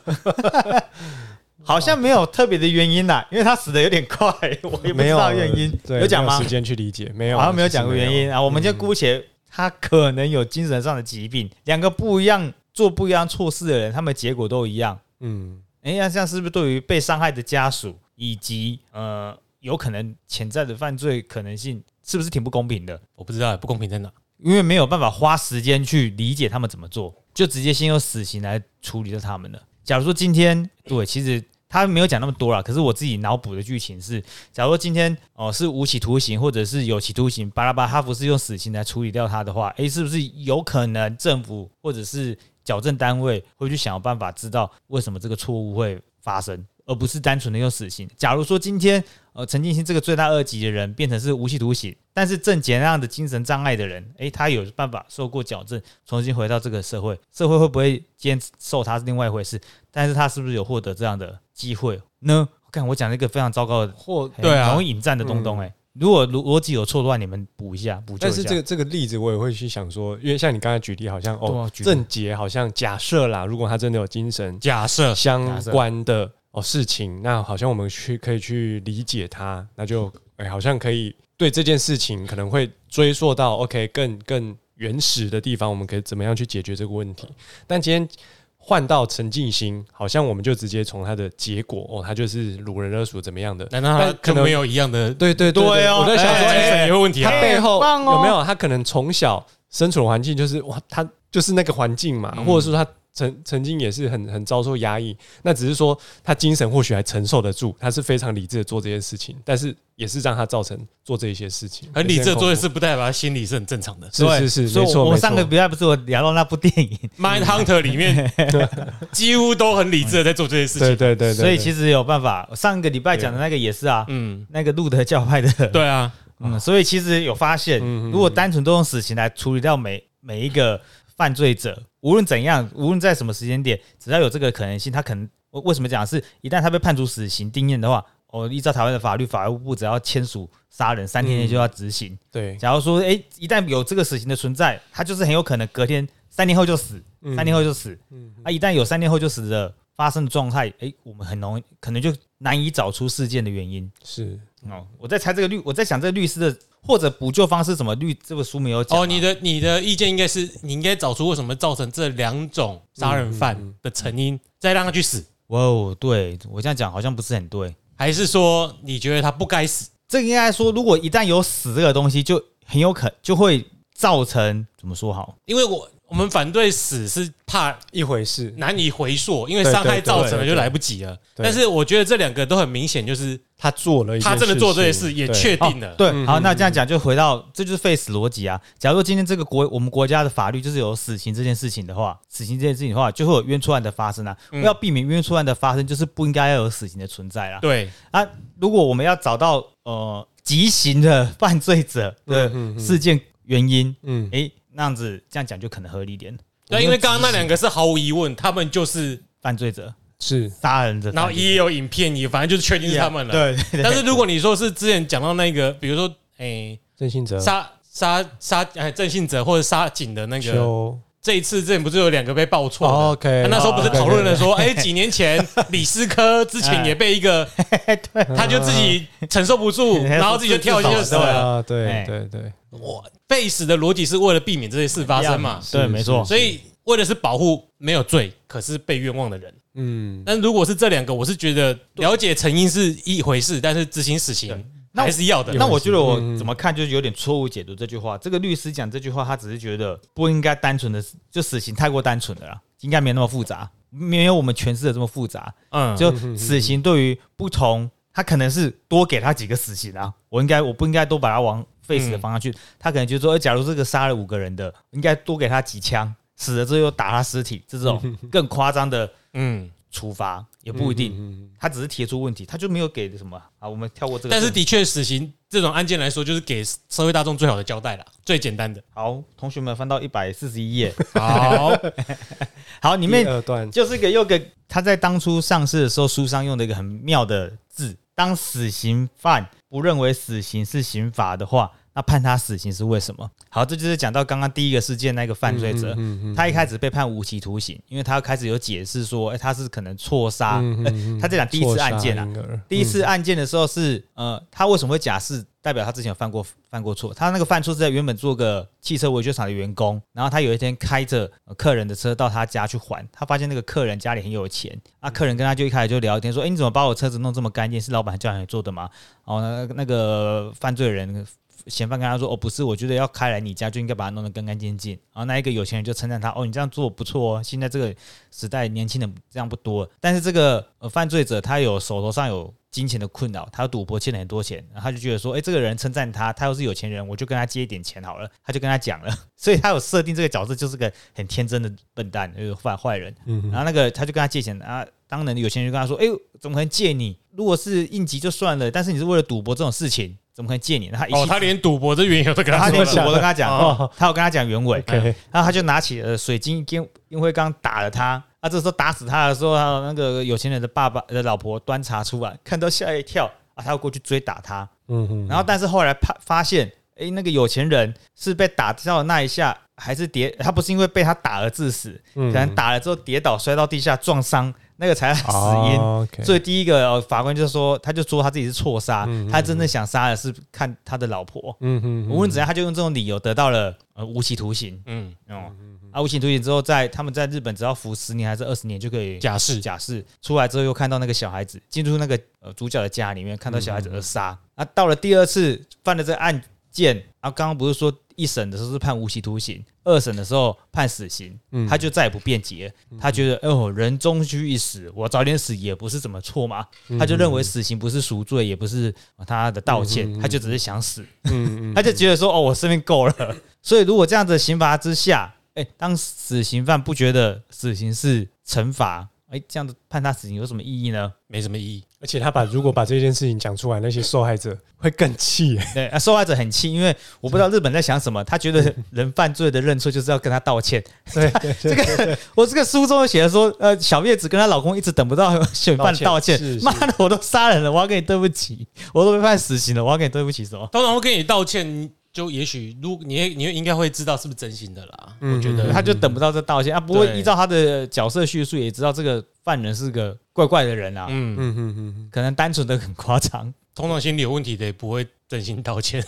好像没有特别的原因啦，因为他死的有点快，我也不知道原因，有讲吗时？间去理解，没有，好像没有讲过原因啊。啊，我们就姑且他可能有精神上的疾病，两个不一样做不一样错事的人，他们结果都一样。嗯哎，那这样是不是对于被伤害的家属以及呃有可能潜在的犯罪可能性，是不是挺不公平的？我不知道不公平在哪。因为没有办法花时间去理解他们怎么做，就直接先用死刑来处理掉他们了。假如说今天对，其实他没有讲那么多啦，可是我自己脑补的剧情是，假如说今天哦是无期徒刑或者是有期徒刑，巴拉巴拉，他不是用死刑来处理掉他的话，诶，是不是有可能政府或者是矫正单位会去想办法知道为什么这个错误会发生？而不是单纯的用死刑。假如说今天呃陈进兴这个罪大恶极的人变成是无期徒刑，但是郑杰那样的精神障碍的人，诶，他有办法受过矫正，重新回到这个社会，社会会不会接受他是另外一回事，但是他是不是有获得这样的机会呢？看我讲了一个非常糟糕的或对啊容易引战的东东，诶，如果逻逻辑有错的话，你们补一下，补救一下。但是这个这个例子我也会去想说，因为像你刚才举例，好像哦郑杰好像假设啦，如果他真的有精神假设相关的哦事情，那好像我们去可以去理解它，那就哎、好像可以对这件事情可能会追溯到 OK 更更原始的地方，我们可以怎么样去解决这个问题？但今天换到陈静心，好像我们就直接从他的结果哦，他就是掳人勒索怎么样的？难道他可能没有一样的对对对我在想说，哎有问题啊？他背后有没有他可能从小身处的环境就是哇，他就是那个环境嘛，嗯或者说他曾曾经也是很很遭受压抑，那只是说他精神或许还承受得住，他是非常理智的做这件事情，但是也是让他造成做这一些事情，很理智的做这的事，不代表他心理是很正常的。是是是，所以没错没我上个错。礼拜不是我聊到那部电影，Mind Hunter 里面 几乎都很理智的在做这些事情。对对对，所以其实实有办法。上个礼拜讲的那个也是啊，嗯，那个路德教派的，对啊，嗯，所以其实有发现，嗯嗯如果单纯都用死刑来处理掉每每一个犯罪者，无论怎样，无论在什么时间点，只要有这个可能性，他可能为为什么讲是，一旦他被判处死刑定验的话，哦，依照台湾的法律，法务部只要签署杀人，三天内就要执行。对，假如说，诶，一旦有这个死刑的存在，他就是很有可能隔天三天后就死，嗯三天后就死。嗯啊，一旦有三天后就死的发生的状态，诶，我们很容易可能就难以找出事件的原因。是哦，我在猜这个律，我在想这个律师的或者补救方式，怎么律这个书没有讲啊。哦，你的你的意见应该是，你应该找出为什么造成这两种杀人犯的成因，再让他去死，哇哦，对我这样讲好像不是很对。还是说你觉得他不该死？这应该说，如果一旦有死这个东西，就很有可就会造成怎么说好？因为我我们反对死是怕一回事，难以回溯，因为对伤害造成了就来不及了。但是我觉得这两个都很明显，就是他做了他真的做这些事，也对确定了。对，嗯好，嗯那这样讲就回到这就是 face 逻辑啊。假如说今天这个国我们国家的法律就是有死刑这件事情的话，死刑这件事情的话，就会有冤错案的发生啊。嗯要避免冤错案的发生，就是不应该要有死刑的存在啦。对，啊，如果我们要找到呃极刑的犯罪者的事件原因，嗯，诶，那样子这样讲就可能合理一点。对，因为刚刚那两个是毫无疑问，他们就是，犯罪者、是杀人者，然后也有影片，也反正就是确定是他们了。对。但是如果你说是之前讲到那个，比如说，诶，郑信哲杀杀杀，哎，郑信哲或者杀警的那个，秋这一次之前不是有两个被爆错，OK，啊那时候不是讨论了说，哎，几年前李斯科之前也被一个，他就自己承受不住，然后自己就跳进去死了。啊，对哎对对，我被死的逻辑是为了避免这些事发生嘛，对，是没错。所以为的是保护没有罪可是被冤枉的人。嗯，但如果是这两个，我是觉得了解成因是一回事，但是执行死刑那还是要的。那我觉得我嗯怎么看就是有点错误解读这句话。这个律师讲这句话，他只是觉得不应该单纯的就死刑太过单纯了啦，应该没那么复杂，没有我们诠释的这么复杂。嗯，就死刑对于不同，他可能是多给他几个死刑啊，我应该我不应该都把他往 face 的方向去，他可能就说，呃假如这个杀了五个人的，应该多给他几枪，死了之后又打他尸体，这种更夸张的嗯，处罚，也不一定。嗯他只是提出问题，他就没有给什么啊。我们跳过这个。但是的确，死刑这种案件来说，就是给社会大众最好的交代了，最简单的。好，同学们翻到一百四十一页，好，好，里里面二段就是一个又个他在当初上市的时候，书上用的一个很妙的字：当死刑犯不认为死刑是刑罚的话，那判他死刑是为什么？好，这就是讲到刚刚第一个事件那个犯罪者，嗯嗯他一开始被判无期徒刑，因为他开始有解释说，哎、他是可能错杀。他在讲第一次案件啊第一次案件的时候是，呃，他为什么会假释？代表他之前有犯过犯过错。他那个犯错是在原本做个汽车维修厂的员工，然后他有一天开着呃客人的车到他家去还，他发现那个客人家里很有钱，啊，客人跟他就一开始就聊天说，哎、你怎么把我车子弄这么干净？是老板叫你做的吗？哦，那那个犯罪人。嫌犯跟他说：“哦，不是，我觉得要开来你家就应该把它弄得干干净净。”然后那一个有钱人就称赞他：“哦，你这样做不错哦，现在这个时代年轻人这样不多。”但是这个犯罪者他有手头上有金钱的困扰，他赌博欠了很多钱，然后他就觉得说：“哎，这个人称赞他，他又是有钱人，我就跟他借一点钱好了。”他就跟他讲了，所以他有设定这个角色就是个很天真的笨蛋，就是坏坏人。然后那个他就跟他借钱啊，当然有钱人就跟他说：“哎呦，怎么可能借你？如果是应急就算了，但是你是为了赌博这种事情，怎么可能借你？”他一哦，他连赌博的缘由都跟然后他连赌。博都跟他讲，他有跟他讲原委，OK 然后他就拿起呃水晶烟烟灰缸打了他。啊，这时候打死他的时候，那个有钱人的爸爸的老婆端茶出来，看到吓一跳啊，他要过去追打他。嗯哼，然后但是后来发发现，诶，那个有钱人是被打掉的那一下，还是跌？他不是因为被他打而致死，嗯可能打了之后跌倒摔到地下撞伤，那个才是死因。所以第一个、呃法官就说，他就说他自己是错杀，他真正想杀的是看他的老婆。嗯嗯，无论怎样，他就用这种理由得到了呃无期徒刑。嗯，哦，啊，无期徒刑之后，在他们在日本只要服十年还是二十年就可以假释假释。出来之后又看到那个小孩子进入那个呃主角的家里面，看到小孩子而杀。啊，到了第二次犯了这个案件，啊，刚刚不是说一审的时候是判无期徒刑，二审的时候判死刑，嗯他就再也不辩解，他觉得哦，人终须一死，我早点死也不是怎么错嘛，他就认为死刑不是赎罪，也不是呃他的道歉，他就只是想死。他就觉得说，哦，我生命够了。所以如果这样的刑罚之下，哎、当死刑犯不觉得死刑是惩罚，哎、这样子判他死刑有什么意义呢？没什么意义。而且他把如果把这件事情讲出来，那些受害者会更气耶。对，啊，受害者很气，因为我不知道日本在想什么，他觉得人犯罪的认错就是要跟他道歉。对，这个我这个书中写的说，呃，小叶子跟她老公一直等不到嫌犯道歉妈的，我都杀人了，我要跟你对不起，我都被判死刑了，我要跟你对不起什么？通常会跟你道歉，就也许如你你应该会知道是不是真心的啦。嗯我觉得他就等不到这道歉啊，不过依照他的角色叙述，也知道这个犯人是个怪怪的人啊，嗯，嗯嗯嗯可能单纯的很夸张，通常心理有问题的也不会真心道歉。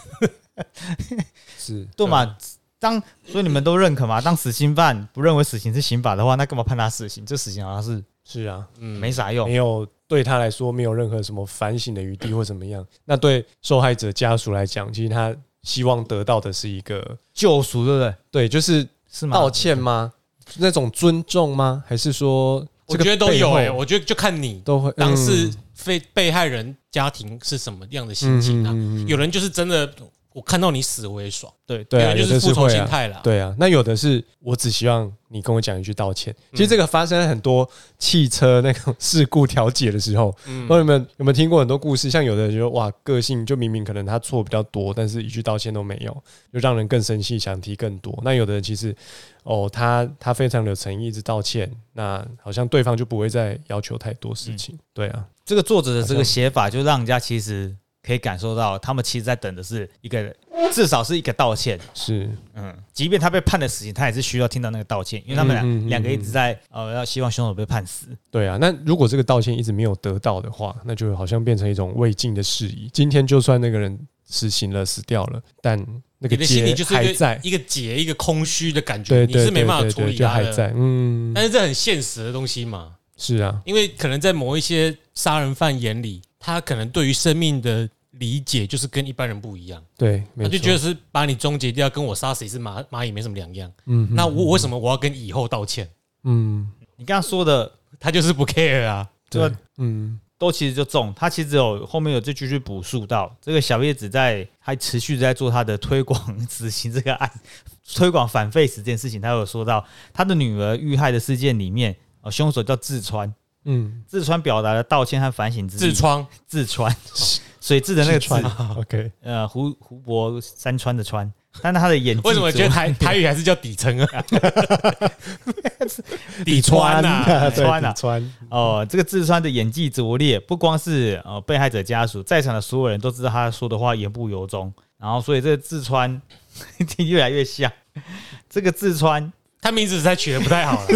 嗯，是 对嘛？当所以你们都认可嘛？当死刑犯不认为死刑是刑法的话，那干嘛判他死刑？这死刑好像是是啊，嗯，没啥用没。有对他来说没有任何什么反省的余地或怎么样。那对受害者家属来讲，其实他希望得到的是一个救赎，对不对？对，就是是吗？道歉吗？那种尊重吗？还是说我觉得都有哎、哎、我觉得就看你都会当事嗯被被害人家庭是什么样的心情啊。嗯嗯嗯嗯有人就是真的，我看到你死我也爽；对对啊，就是复仇心态啦。对啊，那有的是我只希望你跟我讲一句道歉。嗯其实这个发生在很多汽车那种事故调解的时候，嗯不知道你们有没有听过很多故事？像有的人就说哇，个性就明明可能他错比较多，但是一句道歉都没有，就让人更生气，想提更多。那有的人其实哦，他他非常的有诚意，一直道歉，那好像对方就不会再要求太多事情。对啊，这个作者的这个写法，就让人家其实可以感受到，他们其实在等的是一个至少是一个道歉。是嗯，即便他被判了死刑，他也是需要听到那个道歉，因为他们嗯嗯嗯两两个一直在呃要希望凶手被判死。对啊。那如果这个道歉一直没有得到的话，那就好像变成一种未尽的事宜。今天就算那个人死刑了，死掉了，但那个你的心里结就是一还在个。一个结，一个空虚的感觉，对对你是没办法对对对处理它的。就还在，嗯，但是这很现实的东西嘛，是啊，因为可能在某一些杀人犯眼里，他可能对于生命的理解就是跟一般人不一样，对，他就觉得是把你终结掉，跟我杀死一只蚂蚂蚁没什么两样。嗯，那我为什么我要跟以后道歉？嗯，你刚刚说的他就是不 care 啊。对对，嗯都其实就中，他其实有后面有就继续补述到这个小叶子在还持续在做他的推广执行这个案，推广反废死这件事情，他有说到他的女儿遇害的事件里面，呃，凶手叫志川，嗯，痔疮表达了道歉和反省之意。痔疮痔疮，水蛭的那个川，，OK，呃，湖湖泊山川的川，但是他的演技 为什么觉得台台语还是叫底层啊？底川呐，川啊 底川，哦，这个痔疮的演技拙劣，不光是呃被害者家属，在场的所有人都知道他说的话言不由衷，然后所以这个痔疮越来越像。这个痔疮，他名字实在取得不太好了。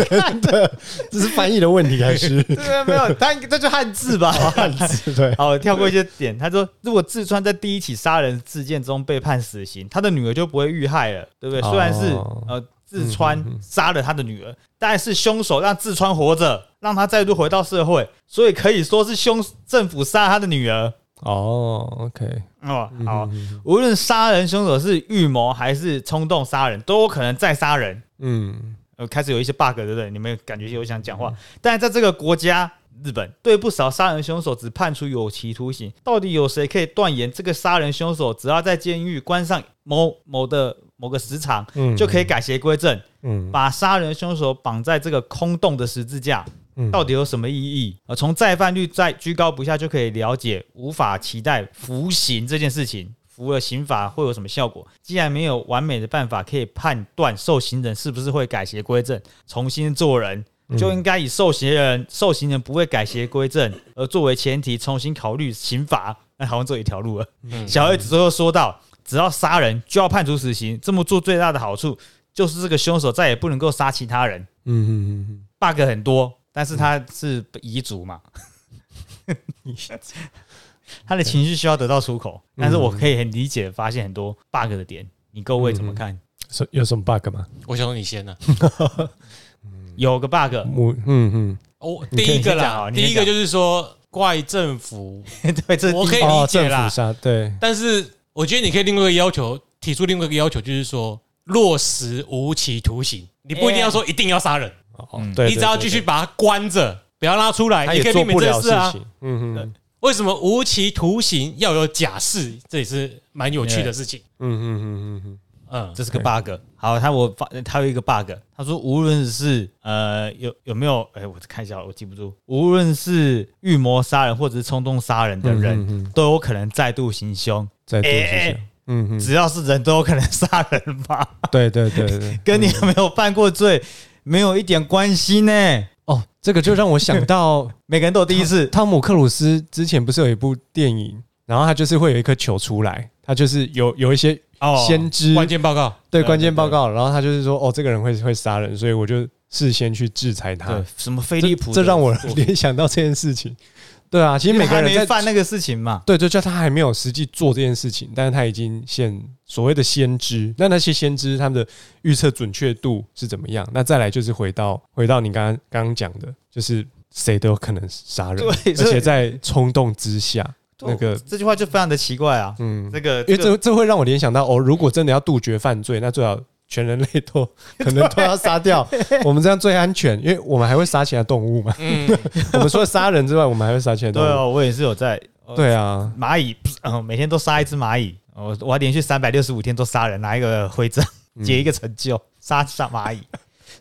这是翻译的问题还是这个没有，他这就汉字吧？汉字？对，好，跳过一些点。他说，如果志川在第一起杀人事件中被判死刑，他的女儿就不会遇害了，对不对？哦虽然是呃志川杀了他的女儿，但是凶手让志川活着，让他再度回到社会，所以可以说是凶政府杀了他的女儿。哦，OK，哦，嗯好，无论杀人凶手是预谋还是冲动杀人，都有可能再杀人。嗯，呃，开始有一些 bug，对不对？你们感觉有想讲话，但在这个国家，日本对不少杀人凶手只判处有期徒刑。到底有谁可以断言这个杀人凶手只要在监狱关上某某的某个时长，嗯就可以改邪归正？嗯，把杀人凶手绑在这个空洞的十字架，嗯到底有什么意义？呃，从再犯率在居高不下就可以了解，无法期待服刑这件事情。服了刑法会有什么效果？既然没有完美的办法可以判断受刑人是不是会改邪归正、重新做人，就应该以受刑人受刑人不会改邪归正而作为前提，重新考虑刑罚。那好像只有一条路了。嗯小叶子最后说到，只要杀人就要判处死刑，这么做最大的好处就是这个凶手再也不能够杀其他人。嗯嗯嗯 bug 很多，但是他是遗族嘛，他的情绪需要得到出口，但是我可以很理解发现很多 bug 的点，你各位怎么看？是有什么 bug 吗？我想说你先呢。有个 bug，我嗯嗯，哦，第一个啦，第一个就是说怪政府，对，我可以理解啦。府杀对，但是我觉得你可以另外一个要求，提出另外一个要求，就是说落实无期徒刑，你不一定要说一定要杀人，哦嗯，对，你只要继续把他关着，不要让他出来，他你可以避免这个事啊。嗯嗯为什么无期徒刑要有假释？这也是蛮有趣的事情。嗯嗯嗯嗯嗯嗯，这是个 bug。好，他我发他有一个 bug，他说无论是呃有有没有，哎，我看一下，我记不住，无论是预谋杀人或者是冲动杀人的嗯人，嗯嗯都有可能再度行凶，再度哎是这样，嗯嗯，只要是人都有可能杀人吧。对对对对，跟你有没有犯过罪没有一点关系呢。哦，这个就让我想到 每个人都有第一次，汤姆克鲁斯之前不是有一部电影，然后他就是会有一颗球出来，他就是有有一些哦先知关键报告，对对关键报告，然后他就是说哦，这个人会会杀人，所以我就事先去制裁他。什么飞利浦的这让我 联想到这件事情。对啊，其实每个人在犯那个事情嘛。对，就叫他还没有实际做这件事情，但是他已经现所谓的先知。那那些先知他们的预测准确度是怎么样？那再来就是回到回到你刚刚刚刚讲的，就是谁都有可能杀人，而且在冲动之下，那个这句话就非常的奇怪啊。嗯，这个，因为这个这这会让我联想到哦，如果真的要杜绝犯罪，那最好全人类都 可能都要杀掉，我们这样最安全，因为我们还会杀其他动物嘛。嗯，我们除了杀人之外，我们还会杀其他动物。对哦，我也是有在。呃对啊，蚂蚁，嗯，每天都杀一只蚂蚁。我我还连续三百六十五天都杀人，拿一个徽章，嗯结一个成就，杀杀蚂蚁。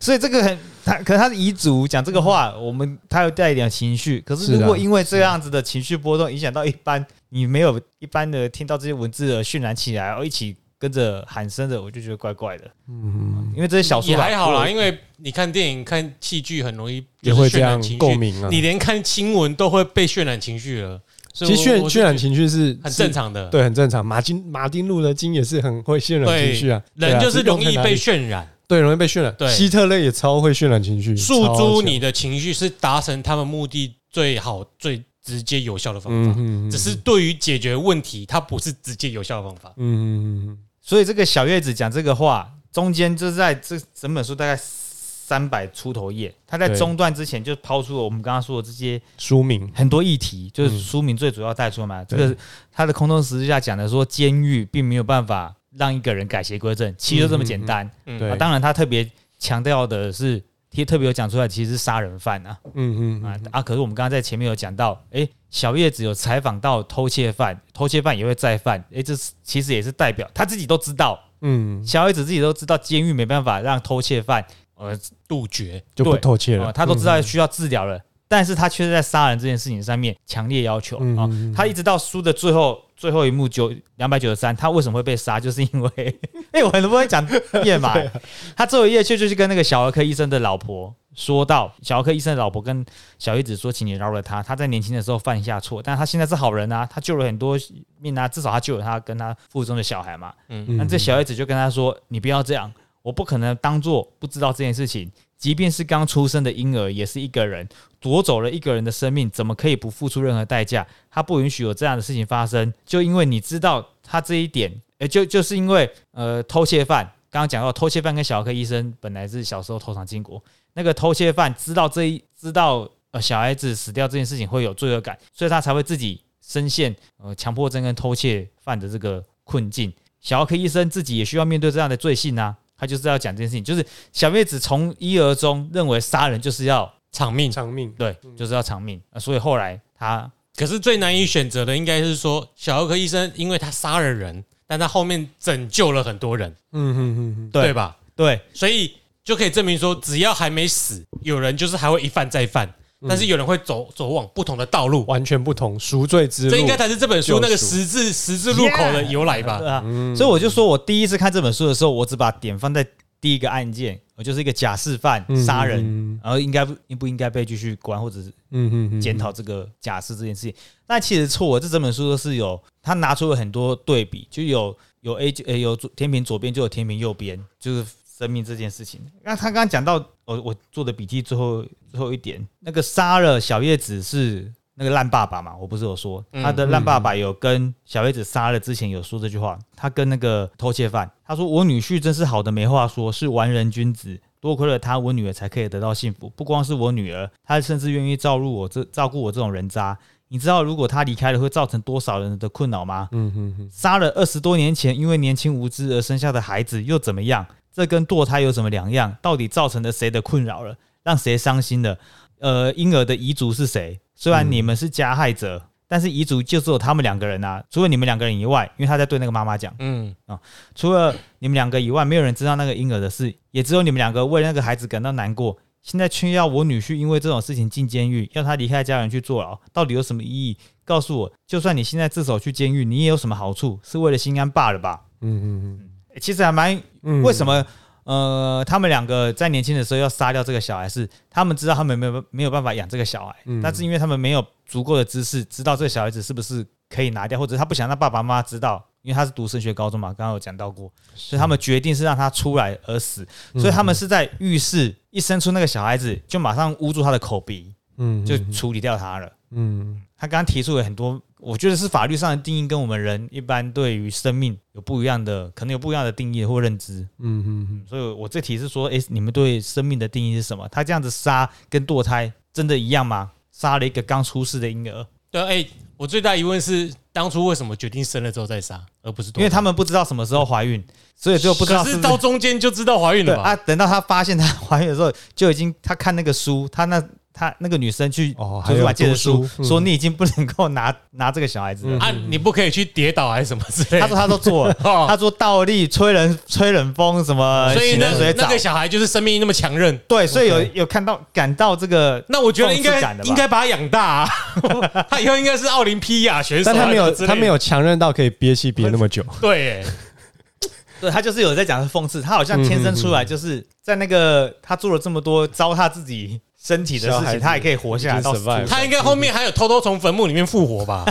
所以这个很，他可能他的遗嘱讲这个话，我们他有带一点情绪。可是是啊如果因为这样子的情绪波动影响到一般，你没有一般的听到这些文字而渲染起来，然后一起跟着喊声的，我就觉得怪怪的。嗯，因为这些小说也还好啦，因为你看电影、看戏剧很容易也就是会这样渲染情绪，共鸣啊。你连看新闻都会被渲染情绪了。其实渲渲染情绪是很正常的，对，很正常。马金马丁路德金也是很会渲染情绪啊，人啊就是容易被渲染。对容易被渲染。对希特勒也超会渲染情绪，诉诸你的情绪是达成他们目的最好、最直接有效的方法。嗯只是对于解决问题，它不是直接有效的方法。嗯嗯嗯所以这个小叶子讲这个话，中间就是在这整本书大概三百出头页，他在中段之前就抛出了我们刚刚说的这些书名很多议题，就是嗯书名最主要带出来嘛。这个他的空中十字架讲的说，监狱并没有办法让一个人改邪归正，其实就这么简单。嗯当然他特别强调的是，特特别有讲出来，其实是杀人犯啊。嗯嗯啊啊！可是我们刚刚在前面有讲到，诶，小叶子有采访到偷窃犯，偷窃犯也会再犯，诶，这是其实也是代表他自己都知道，嗯，小叶子自己都知道，监狱没办法让偷窃犯呃杜绝，就不偷窃了，哦，他都知道嗯。需要治疗了，但是他却是在杀人这件事情上面强烈要求啊、他一直到书的最后最后一幕九两百九十三，他为什么会被杀？就是因为，哎、我很多人讲页嘛，啊他最后一页却就是跟那个小儿科医生的老婆说到，小儿科医生的老婆跟小叶子说，请你饶了他，他在年轻的时候犯下错，但他现在是好人啊，他救了很多命啊，至少他救了他跟他腹中的小孩嘛。嗯那这小叶子就跟他说，你不要这样，我不可能当做不知道这件事情。即便是刚出生的婴儿，也是一个人，夺走了一个人的生命，怎么可以不付出任何代价？他不允许有这样的事情发生，就因为你知道他这一点，呃，就就是因为呃偷窃犯，刚刚讲到偷窃犯跟小儿科医生本来是小时候偷尝禁果，那个偷窃犯知道这一知道呃小孩子死掉这件事情会有罪恶感，所以他才会自己深陷呃强迫症跟偷窃犯的这个困境。小儿科医生自己也需要面对这样的罪行啊，他就是要讲这件事情，就是小叶子从一而终认为杀人就是要偿命。偿命，对，就是要偿命，呃所以后来他可是最难以选择的应该是说，小儿科医生因为他杀了人，但他后面拯救了很多人，嗯嗯嗯嗯，对。对吧？对。所以就可以证明说，只要还没死，有人就是还会一犯再犯，嗯但是有人会走走往不同的道路。完全不同，赎罪之路，这应该才是这本书那个十字十字路口的由来吧。对？啊，嗯所以我就说我第一次看这本书的时候，我只把点放在第一个案件，我就是一个假释犯嗯杀人，嗯然后应该不应不应该被继续关，或者是嗯嗯嗯检讨这个假释这件事情。那其实错，这整本书都是有他拿出了很多对比，就有有 A 呃有左天平左边就有天平右边，就是生命这件事情。那他刚刚讲到，我我做的笔记最后最后一点，那个杀了小叶子是。那个烂爸爸嘛，我不是有说嗯他的烂爸爸有跟小叶子杀了之前有说这句话，他跟那个偷窃犯他说我女婿真是好的没话说，是完人君子，多亏了他，我女儿才可以得到幸福。不光是我女儿，他甚至愿意照顾我这照顾我这种人渣。你知道如果他离开了会造成多少人的困扰吗？嗯哼哼，杀了二十多年前因为年轻无知而生下的孩子又怎么样？这跟堕胎有什么两样？到底造成了谁的困扰了？让谁伤心了？呃，婴儿的遗族是谁？虽然你们是加害者，但是遗族就只有他们两个人啊，除了你们两个人以外，因为他在对那个妈妈讲，嗯啊，除了你们两个以外，没有人知道那个婴儿的事，也只有你们两个为那个孩子感到难过。现在却要我女婿因为这种事情进监狱，要他离开家人去坐牢，到底有什么意义？告诉我，就算你现在自首去监狱，你也有什么好处？是为了心安罢了吧？嗯嗯欸其实还蛮嗯，为什么？呃，他们两个在年轻的时候要杀掉这个小孩，是他们知道他们没有没有办法养这个小孩，嗯。但是因为他们没有足够的知识，知道这个小孩子是不是可以拿掉，或者他不想让爸爸妈妈知道，因为他是读升学高中嘛，刚刚有讲到过，所以他们决定是让他出来而死，所以他们是在浴室一生出那个小孩子，就马上捂住他的口鼻，嗯。就处理掉他了。嗯。他刚刚提出了很多，我觉得是法律上的定义跟我们人一般对于生命有不一样的，可能有不一样的定义或认知。嗯嗯嗯，所以我这题是说，诶，你们对生命的定义是什么？他这样子杀跟堕胎真的一样吗？杀了一个刚出世的婴儿，对，哎，我最大疑问是，当初为什么决定生了之后再杀，而不是堕胎因为他们不知道什么时候怀孕，所以就不知道是不是可是到中间就知道怀孕了吧？啊。等到他发现他怀孕的时候，就已经他看那个书，他那他那个女生去哦，图书馆借的读书，嗯。说你已经不能够拿拿这个小孩子了。嗯。啊，你不可以去跌倒还是什么之类的？他说他都做了，哦。他做倒立、吹冷吹冷风什么洗所以那冷水澡。那，个小孩就是生命力那么强韧。对，所以有有看到感到这个那我觉得应该应该把他养大、啊，他以后应该是奥林匹亚选手啊。但他没有他没有强韧到可以憋气憋那么久，对，哎 对他就是有在讲讽刺，他好像天生出来就是在那个他做了这么多糟蹋自己身体的事情，他也可以活下来到他应该后面还有偷偷从坟墓里面复活吧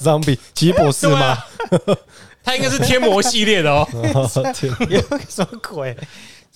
？zombie 奇异博士吗？他应该是天魔系列的哦。有个什么鬼？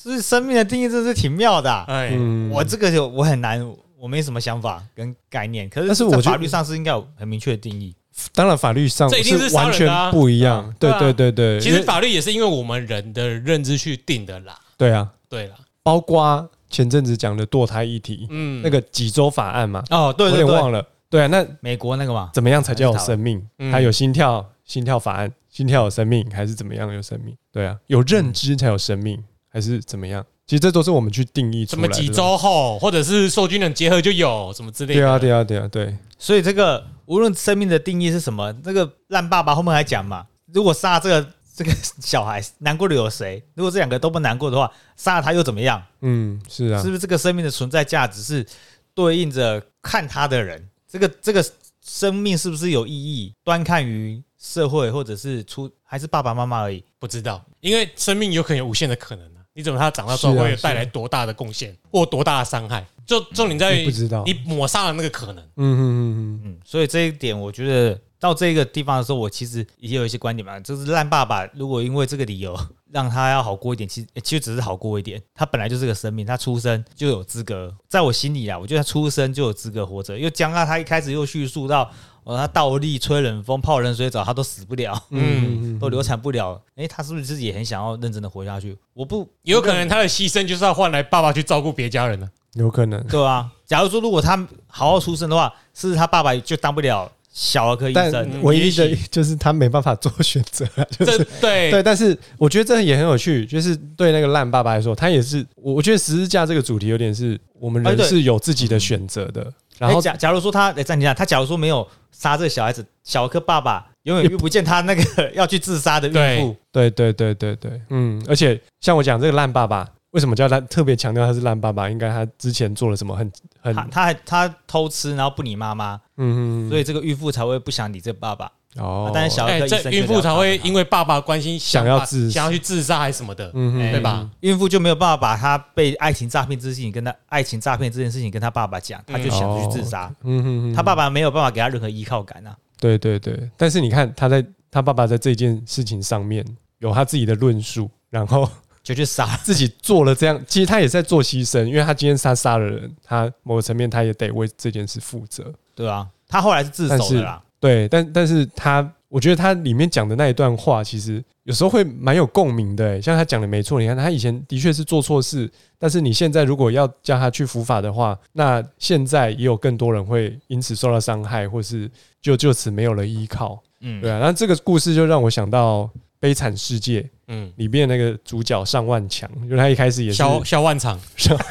就是生命的定义真是挺妙的啊、哎，嗯我这个就我很难，我没什么想法跟概念，可是但是我觉得在法律上是应该有很明确的定义。当然法律上这一定是杀完全人啊不一样，对对啊对对对，其实法律也是因为我们人的认知去定的啦。对啊，对啦，包括前阵子讲的堕胎议题，嗯，那个几周法案嘛，哦，对我有对对，点忘了。对啊，那美国那个嘛，怎么样才叫有生命？嗯它有心跳，心跳法案，心跳有生命，还是怎么样有生命？对啊，有认知才有生命，还是怎么样？其实这都是我们去定义出来的。什么几周后，或者是受精卵结合就有什么之类的。对啊，对啊，对啊，对，所以这个无论生命的定义是什么，那个烂爸爸后面还讲嘛，如果杀这个这个 小孩，难过的有谁？如果这两个都不难过的话，杀了他又怎么样？嗯，是啊是，不是这个生命的存在价值是对应着看他的人，这个这个生命是不是有意义，端看于社会或者是出还是爸爸妈妈而已。不知道，因为生命有可能有无限的可能啊！你怎么他长大之后会带来多大的贡献或多大的伤害？就重点在于你不知道你抹杀了那个可能。嗯嗯嗯嗯嗯，所以这一点我觉得到这个地方的时候，我其实也有一些观点嘛，就是烂爸爸如果因为这个理由让他要好过一点，其实其实只是好过一点，他本来就是个生命，他出生就有资格，在我心里啊，我觉得他出生就有资格活着，又加上他一开始又叙述到。哦，他倒立、吹冷风、泡冷水澡，他都死不了，嗯嗯都流产不了。诶，他是不是自己也很想要认真的活下去？我不有可能他的牺牲就是要换来爸爸去照顾别家人呢、有可能。对啊。假如说如果他好好出生的话，是不是他爸爸就当不了小儿科医生？嗯唯一的 就是他没办法做选择啊，就是对对，但是我觉得这也很有趣，就是对那个烂爸爸来说，他也是我我觉得十字架这个主题有点是我们人是有自己的选择的，然后诶假假如说他，诶暂停一下，他假如说没有杀这个小孩子，小儿科爸爸永远遇不见他那个要去自杀的孕妇。对对对对对，嗯，而且像我讲这个烂爸爸，为什么叫烂？特别强调他是烂爸爸，应该他之前做了什么很很他他还他偷吃，然后不理妈妈，嗯嗯所以这个孕妇才会不想理这个爸爸。哦，但是小儿哎，科医生这孕妇才会因为为爸爸关心想要把自想要去自杀还是什么的，嗯哎对吧？孕妇就没有办法把他被爱情诈骗这件事情跟他爱情诈骗这件事情跟他爸爸讲，他就想去自杀。嗯嗯嗯，他爸爸没有办法给他任何依靠感啊。对对对，但是你看他在他爸爸在这件事情上面有他自己的论述，然后就去杀，自己做了这样，其实他也在做牺牲，因为他今天他杀了人，他某个层面他也得为这件事负责。对啊，他后来是自首的啦。对，但但是他，我觉得他里面讲的那一段话，其实有时候会蛮有共鸣的。欸像他讲的没错，你看他以前的确是做错事，但是你现在如果要叫他去伏法的话，那现在也有更多人会因此受到伤害，或是就就此没有了依靠。嗯，对啊，那这个故事就让我想到《悲惨世界》嗯，里面那个主角上万强，就是他一开始也是小小万场，小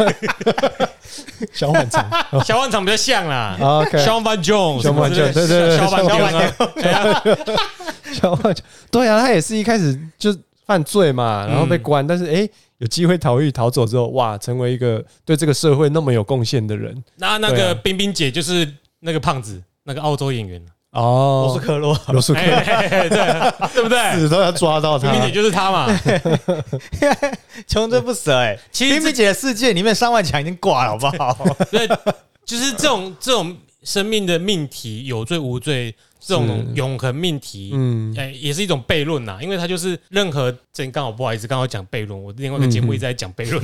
万强。小万场比较像啦。OK，Sean Van Jones，Sean Van Jones，对对对小万强小万。强，对啊，他也是一开始就犯罪嘛，然后被关，但是哎有机会逃狱逃走之后，哇，成为一个对这个社会那么有贡献的人。那那个冰冰姐就是那个胖子，那个澳洲演员，哦罗斯克洛，罗素克，对对不对？死都要抓到他冰冰姐就是他嘛。穷追不舍哎。其实这冰冰姐的世界里面，上万强已经挂了，好不好？对，就是这种这种生命的命题，有罪无罪，这种永恒命题，嗯哎，也是一种悖论呐。因为它就是任何这刚好不好意思，刚好讲悖论，我另外一个节目一直在讲悖论。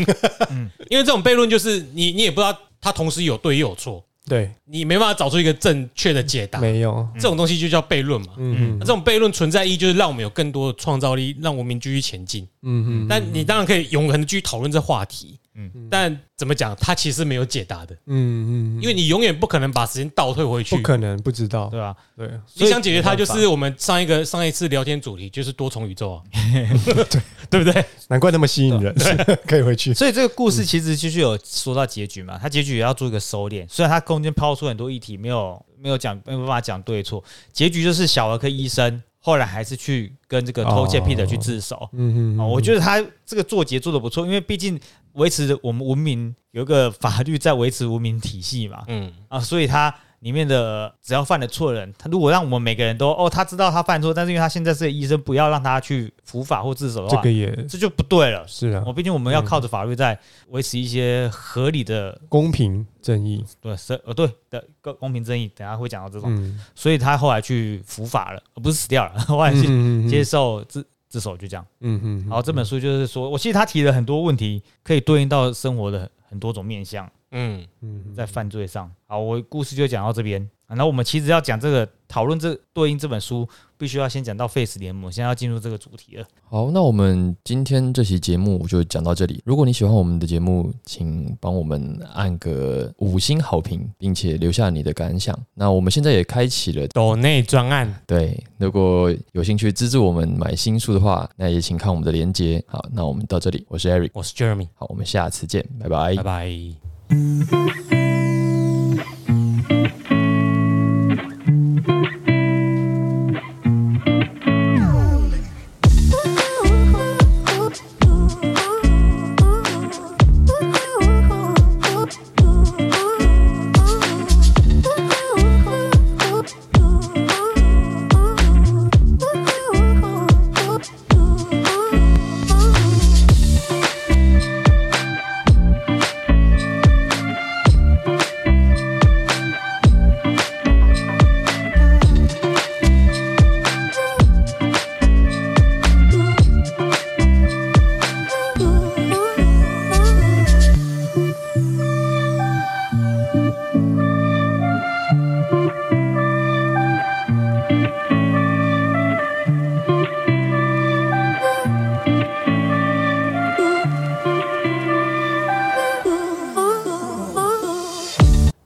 嗯 因为这种悖论就是你你也不知道它同时有对也有错，对，你没办法找出一个正确的解答。没有，这种东西就叫悖论嘛。嗯嗯这种悖论存在意义就是让我们有更多的创造力，让文明继续前进。嗯嗯，但你当然可以永恒的继续讨论这话题，嗯。但怎么讲，它其实没有解答的，嗯嗯，因为你永远不可能把时间倒退回去。不。可能不知道，对吧？对，你想解决它，就是我们上一个上一次聊天主题就是多重宇宙啊，对。不对？难怪那么吸引人，可以回去，所以这个故事其实就是有说到结局嘛，它结局也要做一个收敛。虽然它中间抛出很多议题，没有没有讲没有办法讲对错，结局就是小儿科医生后来还是去跟这个偷窃哦。Peter 去自首。嗯嗯哦，我觉得他这个做结做的不错，因为毕竟维持我们文明有一个法律在维持文明体系嘛，嗯，啊，所以他里面的只要犯了错的人，他如果让我们每个人都哦，他知道他犯错，但是因为他现在是医生，不要让他去伏法或自首的话，这个也这就不对了。是啊。我，毕竟我们要靠着法律在维持一些合理的公平正义，对是呃对的公公平正义，等下会讲到这种，嗯，所以他后来去伏法了，而不是死掉了，后来去嗯。接受自自首，就这样。嗯嗯，然后这本书就是说，我其实他提了很多问题，可以对应到生活的很多种面向，嗯，嗯在犯罪上。好，我故事就讲到这边。然后我们其实要讲这个讨论这对应这本书，必须要先讲到 Face 联盟，现在要进入这个主题了。好，那我们今天这期节目就讲到这里。如果你喜欢我们的节目，请帮我们按个五星好评，并且留下你的感想。那我们现在也开启了，抖内专案，对，如果有兴趣资助我们买新书的话，那也请看我们的链接。好，那我们到这里，我是 Eric，我是 Jeremy，好，我们下次见，拜拜拜拜。